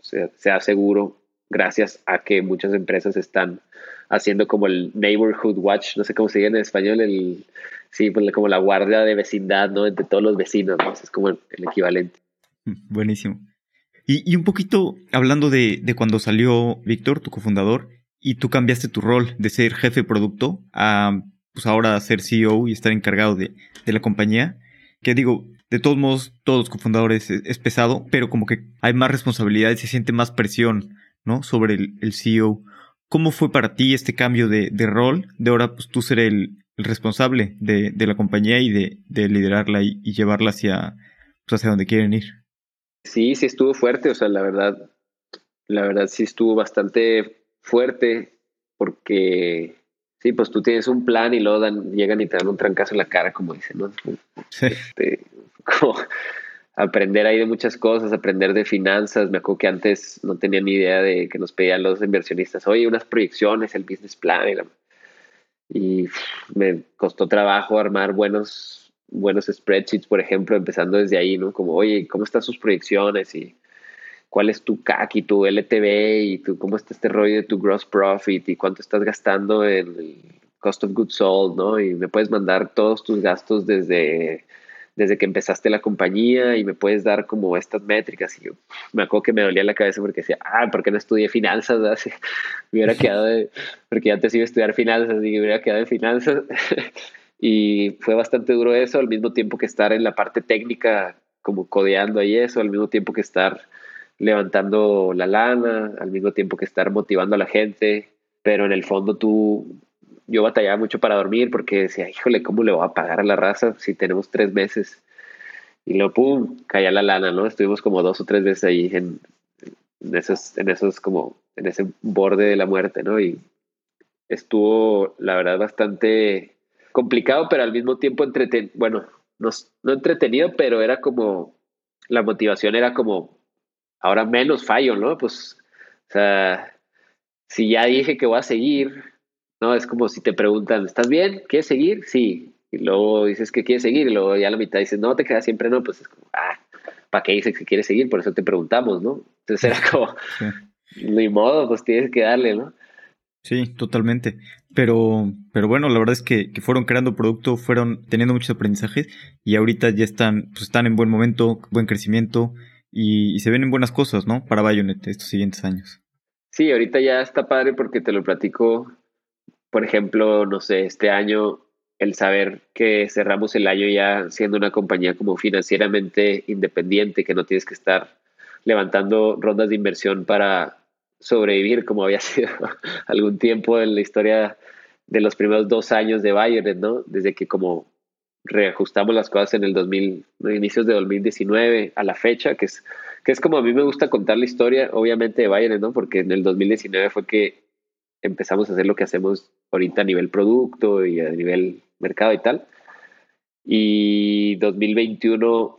S1: sea, sea seguro gracias a que muchas empresas están haciendo como el neighborhood watch, no sé cómo se dice en español, el sí, pues como la guardia de vecindad, ¿no? Entre todos los vecinos, ¿no? Es como el, equivalente.
S2: Buenísimo. Y, un poquito hablando de, de, cuando salió Víctor, tu cofundador, y tú cambiaste tu rol de ser jefe de producto a pues ahora ser CEO y estar encargado de, de la compañía, que digo, de todos modos, todos los cofundadores es, pesado, pero como que hay más responsabilidad y se siente más presión ¿no? Sobre el, CEO. ¿Cómo fue para ti este cambio de, rol? De ahora, pues tú ser el, responsable de, la compañía y de, liderarla y, llevarla hacia, pues, hacia donde quieren ir.
S1: Sí, sí estuvo fuerte, o sea, la verdad, la verdad sí estuvo bastante fuerte porque sí, pues tú tienes un plan y luego dan, llegan y te dan un trancazo en la cara, como dicen, ¿no? Sí. Este, como, aprender ahí de muchas cosas, aprender de finanzas. Me acuerdo que antes no tenía ni idea de que nos pedían los inversionistas, oye, unas proyecciones, el business plan. Y, me costó trabajo armar buenos, buenos spreadsheets, por ejemplo, empezando desde ahí, ¿no? Como, oye, ¿cómo están sus proyecciones? Y cuál es tu CAC y tu LTV y tu, cómo está este rollo de tu gross profit y cuánto estás gastando en el cost of goods sold, ¿no? Y me puedes mandar todos tus gastos desde desde que empezaste la compañía y me puedes dar como estas métricas. Y yo me acuerdo que me dolía la cabeza porque decía, ah, ¿por qué no estudié finanzas? me hubiera quedado, de, porque antes iba a estudiar finanzas y me hubiera quedado en finanzas. y fue bastante duro eso, al mismo tiempo que estar en la parte técnica, como codeando ahí eso, al mismo tiempo que estar levantando la lana, al mismo tiempo que estar motivando a la gente, pero en el fondo tú yo batallaba mucho para dormir porque decía, híjole, ¿cómo le voy a pagar a la raza si tenemos tres meses? Y luego, pum, caía la lana, ¿no? Estuvimos como dos o tres veces ahí en, en esos, en esos como, en ese borde de la muerte, ¿no? Y estuvo, la verdad, bastante complicado, pero al mismo tiempo entretenido, bueno, no, no entretenido, pero era como, la motivación era como, ahora menos fallo, ¿no? Pues, o sea, si ya dije que voy a seguir, ¿no? Es como si te preguntan, ¿estás bien? ¿Quieres seguir? Sí. y luego dices que quieres seguir, y luego ya a la mitad dices, no, te quedas siempre no, pues es como, ah, ¿para qué dices que quieres seguir? Por eso te preguntamos, ¿no? Entonces era como, ni modo, pues tienes que darle, ¿no?
S2: Sí, totalmente. Pero, pero bueno, la verdad es que, que, fueron creando producto, fueron teniendo muchos aprendizajes y ahorita ya están, pues están en buen momento, buen crecimiento y, se ven en buenas cosas, ¿no? Para Bayonet estos siguientes años.
S1: Sí, ahorita ya está padre porque te lo platico, por ejemplo, no sé, este año el saber que cerramos el año ya siendo una compañía como financieramente independiente, que no tienes que estar levantando rondas de inversión para sobrevivir como había sido algún tiempo en la historia de los primeros dos años de Bayern, ¿no? Desde que como reajustamos las cosas en el 2000, inicios de 2019 a la fecha, que es, que es como a mí me gusta contar la historia, obviamente, de Bayern, ¿no? Porque en el 2019 fue que empezamos a hacer lo que hacemos ahorita a nivel producto y a nivel mercado y tal. Y 2021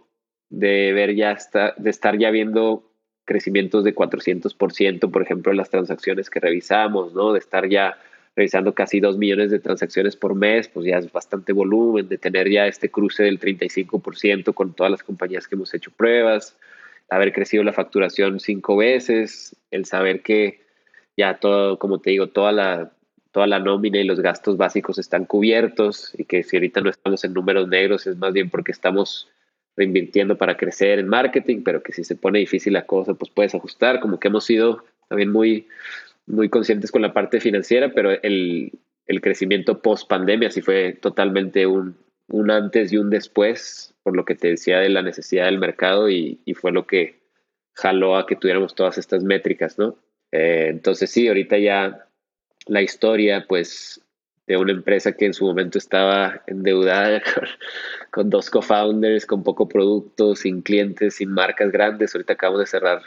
S1: de ver ya está, de estar ya viendo crecimientos de 400%, por ejemplo, las transacciones que revisamos, ¿no? De estar ya revisando casi 2 millones de transacciones por mes, pues ya es bastante volumen, de tener ya este cruce del 35% con todas las compañías que hemos hecho pruebas, haber crecido la facturación cinco veces, el saber que ya todo, como te digo, toda la, toda la nómina y los gastos básicos están cubiertos y que si ahorita no estamos en números negros es más bien porque estamos reinvirtiendo para crecer en marketing, pero que si se pone difícil la cosa, pues puedes ajustar, como que hemos sido también muy, muy conscientes con la parte financiera, pero el, el crecimiento post pandemia sí fue totalmente un, un, antes y un después, por lo que te decía de la necesidad del mercado y, y fue lo que jaló a que tuviéramos todas estas métricas, ¿no? Eh, entonces sí, ahorita ya la historia, pues, de una empresa que en su momento estaba endeudada con, dos co-founders, con poco producto, sin clientes, sin marcas grandes. Ahorita acabamos de cerrar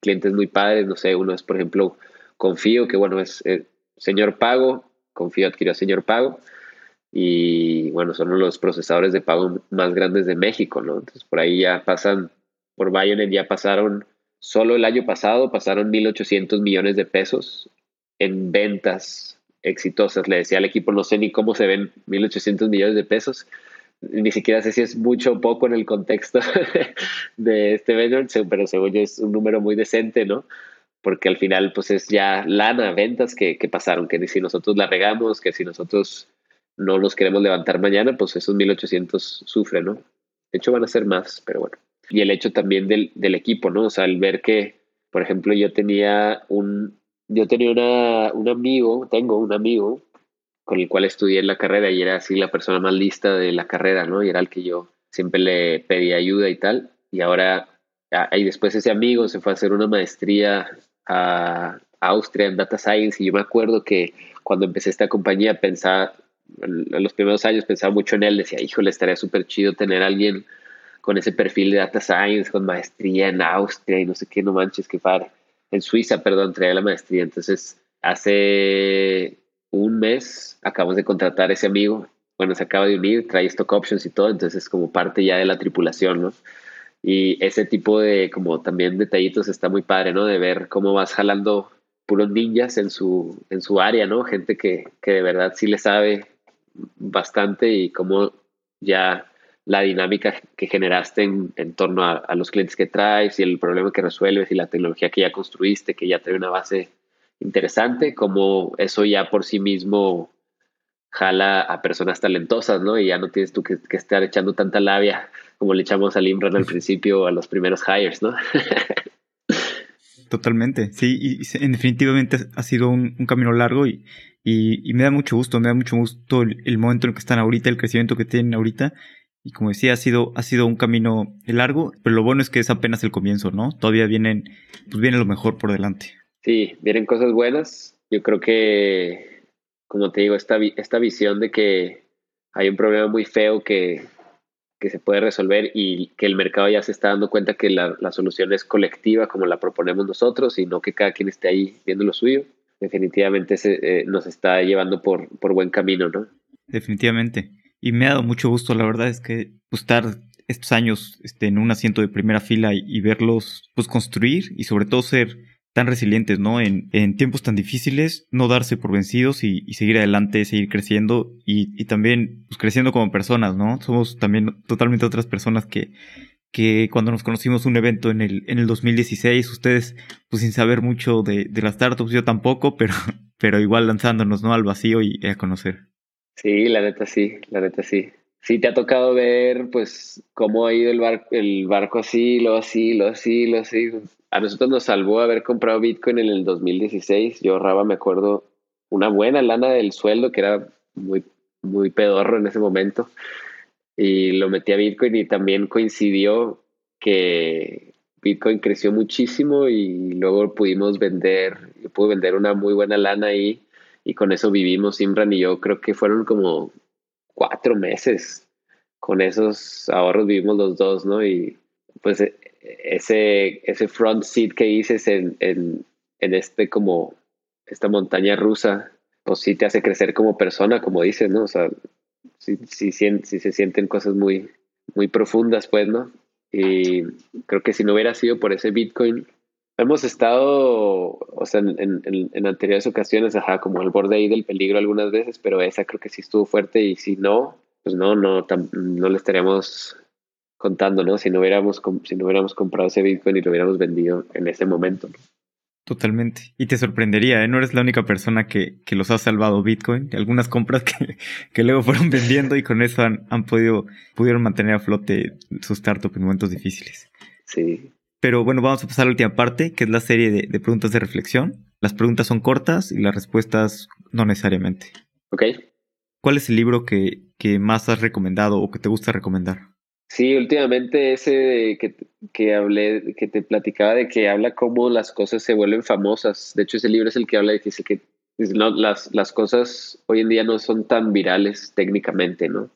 S1: clientes muy padres, no sé, uno es, por ejemplo, Confío, que bueno, es eh, Señor Pago, Confío adquirió a Señor Pago, y bueno, son los procesadores de pago más grandes de México, ¿no? Entonces por ahí ya pasan, por Bionet ya pasaron Solo el año pasado pasaron 1.800 millones de pesos en ventas exitosas. Le decía al equipo, no sé ni cómo se ven 1.800 millones de pesos. Ni siquiera sé si es mucho o poco en el contexto de este vendor, pero según yo es un número muy decente, ¿no? Porque al final, pues es ya lana, ventas que, que pasaron, que si nosotros la regamos, que si nosotros no nos queremos levantar mañana, pues esos 1.800 sufren, ¿no? De hecho, van a ser más, pero bueno y el hecho también del, del equipo, ¿no? O sea, el ver que, por ejemplo, yo tenía un, yo tenía una, un amigo, tengo un amigo con el cual estudié en la carrera y era así la persona más lista de la carrera, ¿no? Y era el que yo siempre le pedía ayuda y tal. Y ahora, y después ese amigo se fue a hacer una maestría a Austria en Data Science y yo me acuerdo que cuando empecé esta compañía pensaba, en los primeros años pensaba mucho en él, decía, híjole, estaría súper chido tener alguien con ese perfil de data science, con maestría en Austria y no sé qué, no manches, que para en Suiza, perdón, traía la maestría. Entonces, hace un mes acabamos de contratar a ese amigo. Bueno, se acaba de unir, trae stock options y todo, entonces como parte ya de la tripulación, ¿no? Y ese tipo de, como también detallitos está muy padre, ¿no? De ver cómo vas jalando puros ninjas en su, en su área, ¿no? Gente que, que de verdad sí le sabe bastante y cómo ya la dinámica que generaste en, torno a, los clientes que traes y el problema que resuelves y la tecnología que ya construiste, que ya trae una base interesante, como eso ya por sí mismo jala a personas talentosas, ¿no? Y ya no tienes tú que, estar echando tanta labia como le echamos al Imran al principio a los primeros hires, ¿no?
S2: Totalmente, sí, y, definitivamente ha sido un, camino largo y, y, me da mucho gusto, me da mucho gusto el, el, momento en el que están ahorita, el crecimiento que tienen ahorita y como decía, ha sido, ha sido un camino largo, pero lo bueno es que es apenas el comienzo, ¿no? Todavía vienen, pues viene lo mejor por delante.
S1: Sí, vienen cosas buenas. Yo creo que, como te digo, esta, esta visión de que hay un problema muy feo que, que se puede resolver y que el mercado ya se está dando cuenta que la, la solución es colectiva como la proponemos nosotros y no que cada quien esté ahí viendo lo suyo, definitivamente se, eh, nos está llevando por, por buen camino, ¿no?
S2: Definitivamente y me ha dado mucho gusto, la verdad es que pues, estar estos años este, en un asiento de primera fila y, verlos pues construir y sobre todo ser tan resilientes, ¿no? En, en tiempos tan difíciles, no darse por vencidos y, seguir adelante, seguir creciendo y, también pues, creciendo como personas, ¿no? Somos también totalmente otras personas que, que cuando nos conocimos un evento en el, en el 2016, ustedes, pues sin saber mucho de, de las startups, yo tampoco, pero, pero igual lanzándonos, ¿no? Al vacío y, a conocer.
S1: Sí, la neta sí, la neta sí. Sí, te ha tocado ver, pues, cómo ha ido el barco, el barco así, lo así, lo así, lo así. A nosotros nos salvó haber comprado Bitcoin en el 2016. Yo ahorraba, me acuerdo, una buena lana del sueldo, que era muy, muy pedorro en ese momento. Y lo metí a Bitcoin y también coincidió que Bitcoin creció muchísimo y luego pudimos vender, yo pude vender una muy buena lana ahí y con eso vivimos Imran y yo creo que fueron como cuatro meses. Con esos ahorros vivimos los dos, ¿no? Y pues ese, ese front seat que dices en, en, en este como esta montaña rusa, pues sí te hace crecer como persona, como dices, ¿no? O sea, sí, sí, sí, se sienten cosas muy, muy profundas, pues, ¿no? Y creo que si no hubiera sido por ese Bitcoin, hemos estado, o sea, en, en, en, anteriores ocasiones, ajá, como al borde ahí del peligro algunas veces, pero esa creo que sí estuvo fuerte y si no, pues no, no, no le estaríamos contando, ¿no? Si no hubiéramos, si no hubiéramos comprado ese Bitcoin y lo hubiéramos vendido en ese momento.
S2: Totalmente. Y te sorprendería, ¿eh? No eres la única persona que, que los ha salvado Bitcoin. Algunas compras que, que luego fueron vendiendo y con eso han, han podido, pudieron mantener a flote su startup en momentos difíciles.
S1: Sí,
S2: pero bueno, vamos a pasar a la última parte, que es la serie de, preguntas de reflexión. Las preguntas son cortas y las respuestas no necesariamente.
S1: Ok.
S2: ¿Cuál es el libro que, más has recomendado o que te gusta recomendar?
S1: Sí, últimamente ese que, que hablé, que te platicaba de que habla cómo las cosas se vuelven famosas. De hecho, ese libro es el que habla de que que las, las cosas hoy en día no son tan virales técnicamente, ¿no?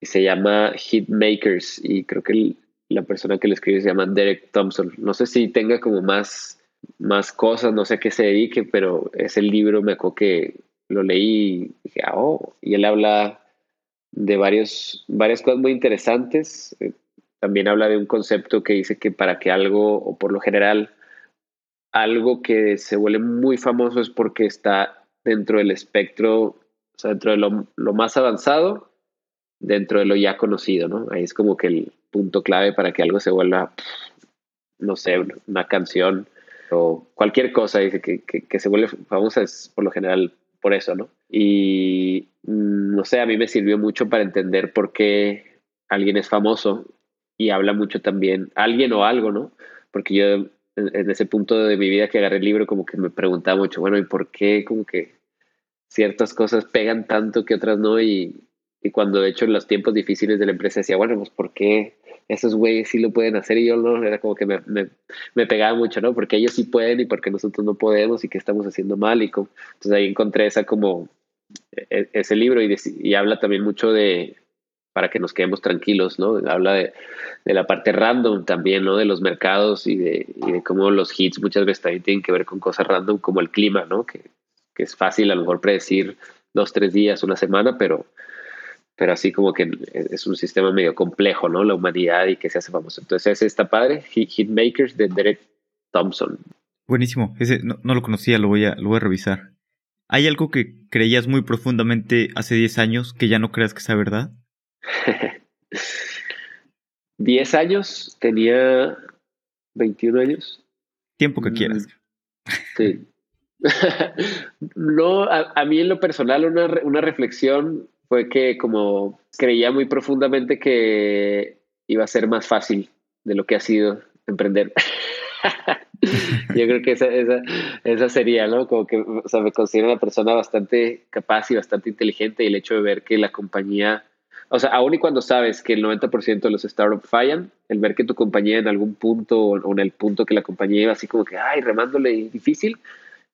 S1: Y se llama Hitmakers y creo que el, la persona que lo escribe se llama Derek Thompson. No sé si tenga como más, más cosas, no sé a qué se dedique, pero ese libro me acuerdo que lo leí y dije, ah, oh, y él habla de varios, varias cosas muy interesantes. Eh, también habla de un concepto que dice que para que algo, o por lo general, algo que se vuelve muy famoso es porque está dentro del espectro, o sea, dentro de lo, lo más avanzado, dentro de lo ya conocido, ¿no? Ahí es como que el, punto clave para que algo se vuelva, no sé, una canción o cualquier cosa dice que, que, se vuelve famosa es por lo general por eso, ¿no? Y mm, no sé, a mí me sirvió mucho para entender por qué alguien es famoso y habla mucho también, alguien o algo, ¿no? Porque yo en, ese punto de mi vida que agarré el libro como que me preguntaba mucho, bueno, ¿y por qué como que ciertas cosas pegan tanto que otras no? Y, y cuando de hecho en los tiempos difíciles de la empresa decía, bueno, pues ¿por qué esos güeyes sí lo pueden hacer y yo no, era como que me, me, pegaba mucho, ¿no? Porque ellos sí pueden y porque nosotros no podemos y qué estamos haciendo mal y como, entonces ahí encontré esa como ese libro y, y habla también mucho de para que nos quedemos tranquilos, ¿no? Habla de, de, la parte random también, ¿no? De los mercados y de, y de cómo los hits muchas veces también tienen que ver con cosas random como el clima, ¿no? Que, que es fácil a lo mejor predecir dos, tres días, una semana, pero pero así como que es un sistema medio complejo, ¿no? La humanidad y que se hace famoso. Entonces ese está padre, Hitmakers de Derek Thompson.
S2: Buenísimo, ese no, lo conocía, lo voy, a, lo voy a revisar. ¿Hay algo que creías muy profundamente hace 10 años que ya no creas que sea verdad?
S1: 10 años, tenía 21 años.
S2: Tiempo que quieras.
S1: Sí. no, a, mí en lo personal una, una reflexión fue que como creía muy profundamente que iba a ser más fácil de lo que ha sido emprender. Yo creo que esa, esa, esa, sería, ¿no? Como que, o sea, me considero una persona bastante capaz y bastante inteligente y el hecho de ver que la compañía, o sea, aún y cuando sabes que el 90% de los startups fallan, el ver que tu compañía en algún punto o en el punto que la compañía iba así como que, ay, remándole difícil,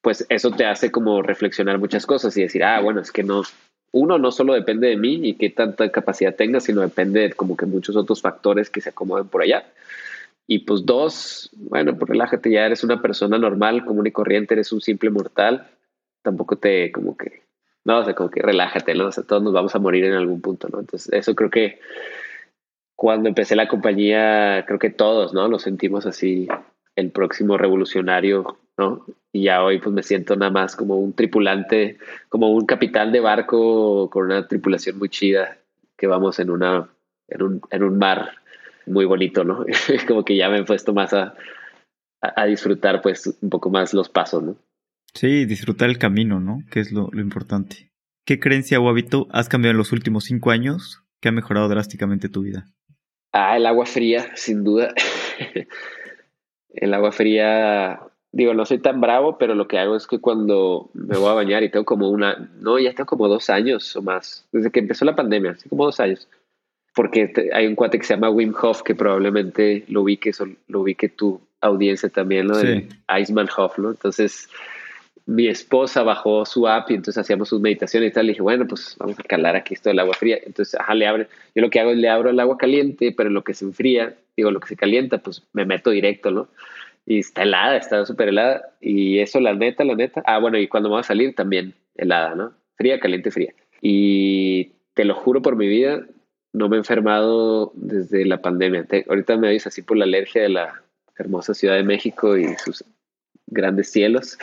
S1: pues eso te hace como reflexionar muchas cosas y decir, ah, bueno, es que no, uno no solo depende de mí y qué tanta capacidad tenga, sino depende de como que muchos otros factores que se acomoden por allá. Y pues dos, bueno, pues relájate, ya eres una persona normal, común y corriente, eres un simple mortal. Tampoco te como que, no, o sea, como que relájate, ¿no? O sea, todos nos vamos a morir en algún punto, ¿no? Entonces, eso creo que cuando empecé la compañía, creo que todos, ¿no? Lo sentimos así, el próximo revolucionario ¿no? Y ya hoy pues me siento nada más como un tripulante, como un capitán de barco con una tripulación muy chida que vamos en una en un, en un mar muy bonito, ¿no? como que ya me he puesto más a, a, disfrutar pues un poco más los pasos, ¿no?
S2: Sí, disfrutar el camino, ¿no? Que es lo, lo importante. ¿Qué creencia o hábito has cambiado en los últimos cinco años que ha mejorado drásticamente tu vida?
S1: Ah, el agua fría, sin duda. el agua fría, digo, no soy tan bravo, pero lo que hago es que cuando me voy a bañar y tengo como una, no, ya tengo como dos años o más, desde que empezó la pandemia, así como dos años, porque hay un cuate que se llama Wim Hof que probablemente lo ubiques o lo ubique tu audiencia también, ¿no? Sí. Iceman Hof, ¿no? Entonces, mi esposa bajó su app y entonces hacíamos sus meditaciones y tal. Le dije, bueno, pues vamos a calar aquí esto del agua fría. Entonces, ajá, le abre. Yo lo que hago es le abro el agua caliente, pero lo que se enfría, digo, lo que se calienta, pues me meto directo, ¿no? Y está helada, está súper helada. Y eso, la neta, la neta. Ah, bueno, y cuando me va a salir también helada, ¿no? Fría, caliente, fría. Y te lo juro por mi vida, no me he enfermado desde la pandemia. ahorita me veis así por la alergia de la hermosa Ciudad de México y sus grandes cielos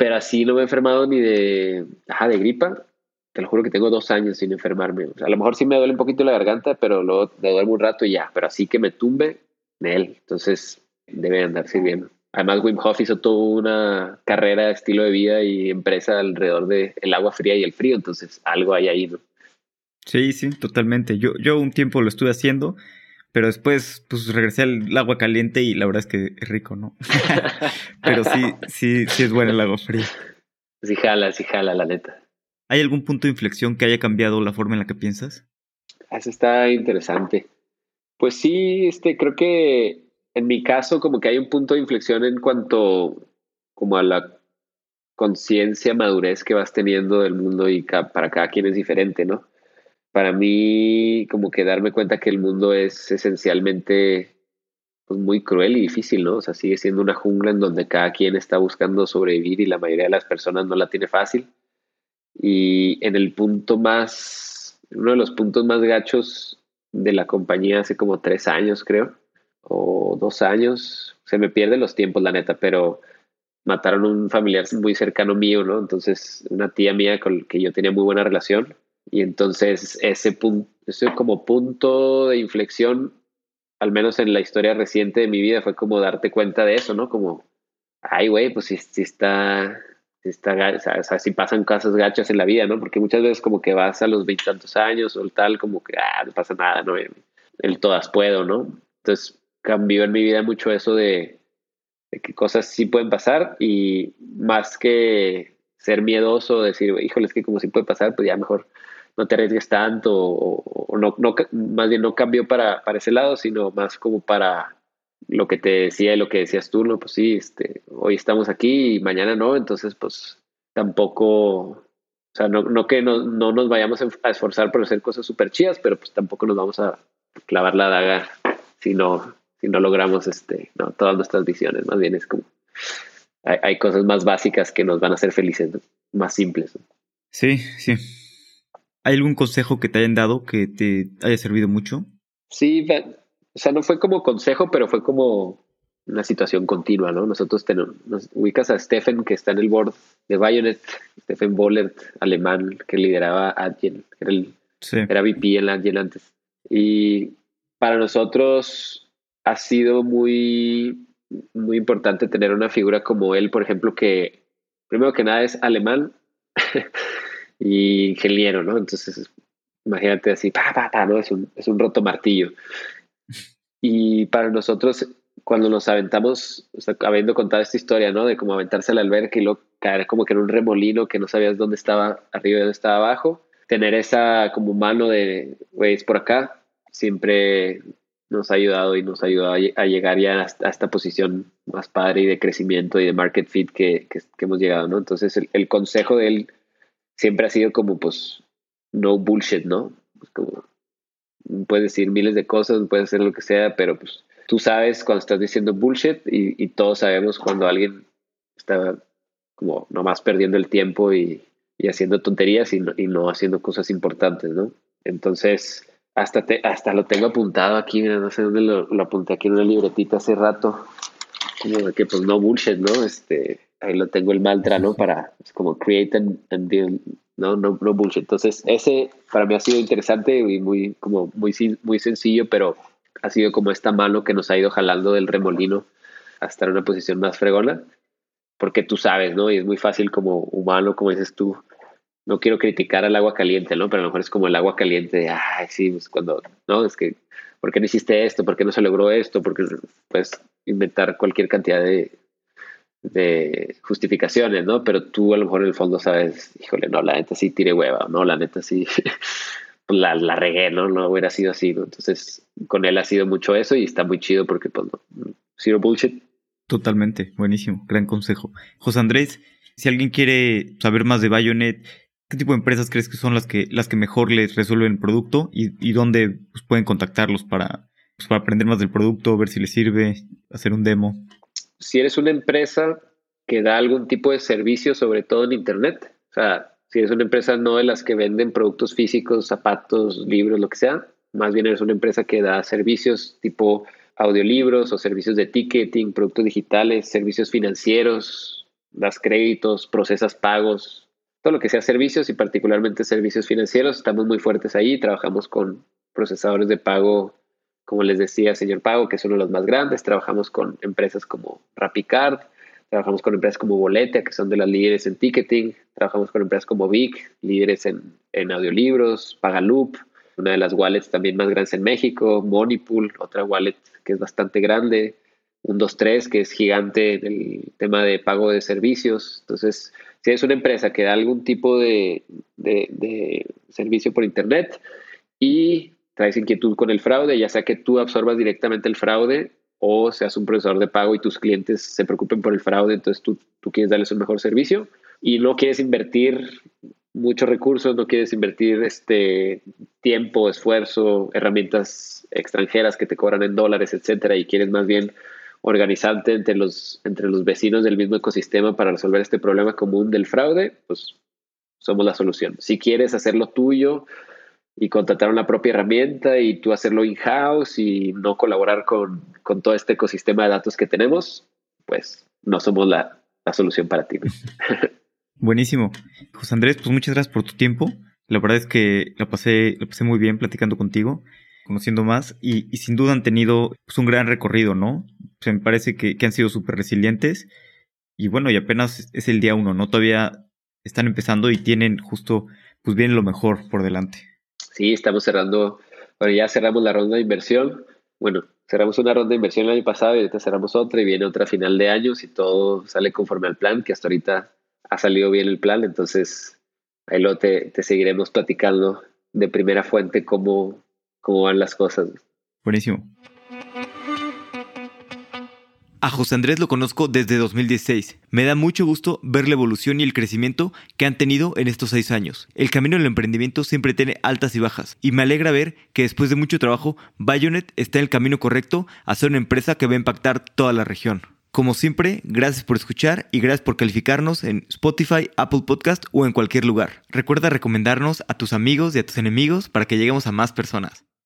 S1: pero así no me he enfermado ni de, ajá, de gripa. Te lo juro que tengo dos años sin enfermarme. a lo mejor sí me duele un poquito la garganta, pero luego me duermo un rato y ya. Pero así que me tumbe, de él. Entonces debe andar sirviendo. Además, Wim Hof hizo toda una carrera, estilo de vida y empresa alrededor del el agua fría y el frío. Entonces, algo hay ahí, ¿no?
S2: Sí, sí, totalmente. Yo, yo un tiempo lo estuve haciendo pero después, pues regresé al agua caliente y la verdad es que es rico, ¿no? Pero sí, sí, sí es bueno el agua fría.
S1: Sí jala, sí jala, la neta.
S2: ¿Hay algún punto de inflexión que haya cambiado la forma en la que piensas?
S1: Eso está interesante. Pues sí, este, creo que en mi caso como que hay un punto de inflexión en cuanto como a la conciencia, madurez que vas teniendo del mundo y para cada quien es diferente, ¿no? Para mí como que darme cuenta que el mundo es esencialmente pues, muy cruel y difícil, ¿no? O sea, sigue siendo una jungla en donde cada quien está buscando sobrevivir y la mayoría de las personas no la tiene fácil. Y en el punto más, uno de los puntos más gachos de la compañía hace como tres años, creo, o dos años, se me pierden los tiempos, la neta, pero mataron a un familiar muy cercano mío, ¿no? Entonces, una tía mía con la que yo tenía muy buena relación, y entonces ese, punto, ese como punto de inflexión, al menos en la historia reciente de mi vida, fue como darte cuenta de eso, ¿no? Como, ay, güey, pues si, si está, si está, o sea, si pasan cosas gachas en la vida, ¿no? Porque muchas veces como que vas a los veintitantos años o tal, como que, ah, no pasa nada, ¿no? El todas puedo, ¿no? Entonces cambió en mi vida mucho eso de, que cosas sí pueden pasar y más que ser miedoso, decir, híjole, es que como sí puede pasar, pues ya mejor no te arriesgues tanto o, no, no, más bien no cambió para, para ese lado, sino más como para lo que te decía y lo que decías tú, no, pues sí, este, hoy estamos aquí y mañana no, entonces pues tampoco, o sea, no, no que no, no nos vayamos a esforzar por hacer cosas súper chidas, pero pues tampoco nos vamos a clavar la daga si no, si no logramos este, no, todas nuestras visiones, más bien es como, hay, hay cosas más básicas que nos van a hacer felices, más simples.
S2: Sí, sí. ¿Hay algún consejo que te hayan dado que te haya servido mucho?
S1: Sí, o sea, no fue como consejo, pero fue como una situación continua, ¿no? Nosotros tenemos, nos ubicas a Stephen, que está en el board de Bayonet, Stephen Bollert, alemán, que lideraba Adyen, era, el, era VP en Adyen antes. Y para nosotros ha sido muy, muy importante tener una figura como él, por ejemplo, que primero que nada es alemán. y ingeniero, ¿no? Entonces, imagínate así, pa, pa, pa, ¿no? Es un, es un roto martillo. Y para nosotros, cuando nos aventamos, o sea, habiendo contado esta historia, ¿no? De cómo aventarse al alberca y luego caer como que en un remolino que no sabías dónde estaba arriba y dónde estaba abajo, tener esa como mano de, güey, es por acá, siempre nos ha ayudado y nos ha ayudado a, llegar ya a, esta posición más padre y de crecimiento y de market fit que, que, hemos llegado, ¿no? Entonces, el, el consejo de él siempre ha sido como, pues, no bullshit, ¿no? Pues como, puedes decir miles de cosas, puedes hacer lo que sea, pero pues tú sabes cuando estás diciendo bullshit y, todos sabemos cuando alguien está como nomás perdiendo el tiempo y, haciendo tonterías y no, haciendo cosas importantes, ¿no? Entonces, hasta, te, hasta lo tengo apuntado aquí, no sé dónde lo, lo, apunté aquí en una libretita hace rato. como que pues no bullshit, ¿no? Este, ahí lo tengo el mantra, ¿no? Para pues, como create and, deal, ¿no? ¿no? No bullshit. Entonces, ese para mí ha sido interesante y muy, como muy, muy sencillo, pero ha sido como esta mano que nos ha ido jalando del remolino hasta una posición más fregona, porque tú sabes, ¿no? Y es muy fácil como humano, como dices tú, no quiero criticar al agua caliente, ¿no? Pero a lo mejor es como el agua caliente de, ay, sí, pues cuando, ¿no? Es que, ¿por qué no hiciste esto? ¿Por qué no se logró esto? Porque puedes inventar cualquier cantidad de, de justificaciones, ¿no? Pero tú a lo mejor en el fondo sabes, híjole, no, la neta sí tiré hueva, no, la neta sí la, la regué, ¿no? No hubiera sido así, ¿no? Entonces, con él ha sido mucho eso y está muy chido porque, pues, no, zero bullshit.
S2: Totalmente, buenísimo, gran consejo. José Andrés, si alguien quiere saber más de Bayonet, ¿qué tipo de empresas crees que son las que, las que mejor les resuelven el producto y, y dónde pues, pueden contactarlos para, pues, para aprender más del producto, ver si les sirve, hacer un demo?
S1: Si eres una empresa que da algún tipo de servicio, sobre todo en Internet, o sea, si eres una empresa no de las que venden productos físicos, zapatos, libros, lo que sea, más bien eres una empresa que da servicios tipo audiolibros o servicios de ticketing, productos digitales, servicios financieros, das créditos, procesas pagos, todo lo que sea servicios y particularmente servicios financieros, estamos muy fuertes ahí, trabajamos con procesadores de pago, como les decía, señor Pago, que es uno de los más grandes, trabajamos con empresas como RapiCard, Trabajamos con empresas como Boletia, que son de las líderes en ticketing. Trabajamos con empresas como Vic, líderes en, en audiolibros. Pagaloop, una de las wallets también más grandes en México. Moneypool, otra wallet que es bastante grande. 123, que es gigante en el tema de pago de servicios. Entonces, si es una empresa que da algún tipo de, de, de servicio por Internet y traes inquietud con el fraude, ya sea que tú absorbas directamente el fraude o seas un procesador de pago y tus clientes se preocupen por el fraude, entonces tú, tú quieres darles un mejor servicio y no quieres invertir muchos recursos, no quieres invertir este tiempo, esfuerzo, herramientas extranjeras que te cobran en dólares, etcétera, y quieres más bien organizarte entre los, entre los vecinos del mismo ecosistema para resolver este problema común del fraude, pues somos la solución. Si quieres hacerlo tuyo, y contratar una propia herramienta y tú hacerlo in-house y no colaborar con, todo este ecosistema de datos que tenemos, pues no somos la, solución para ti.
S2: Buenísimo. José Andrés, pues muchas gracias por tu tiempo. La verdad es que la pasé, la pasé muy bien platicando contigo, conociendo más y, sin duda han tenido pues, un gran recorrido, ¿no? me parece que, que han sido súper resilientes y bueno, y apenas es el día uno, ¿no? Todavía están empezando y tienen justo, pues bien lo mejor por delante.
S1: Sí, estamos cerrando, bueno, ya cerramos la ronda de inversión. Bueno, cerramos una ronda de inversión el año pasado y ahorita cerramos otra y viene otra final de año y todo sale conforme al plan, que hasta ahorita ha salido bien el plan. Entonces, ahí lo te, te seguiremos platicando de primera fuente cómo, cómo van las cosas.
S2: Buenísimo. A José Andrés lo conozco desde 2016. Me da mucho gusto ver la evolución y el crecimiento que han tenido en estos seis años. El camino del emprendimiento siempre tiene altas y bajas, y me alegra ver que después de mucho trabajo, Bayonet está en el camino correcto a ser una empresa que va a impactar toda la región. Como siempre, gracias por escuchar y gracias por calificarnos en Spotify, Apple Podcast o en cualquier lugar. Recuerda recomendarnos a tus amigos y a tus enemigos para que lleguemos a más personas.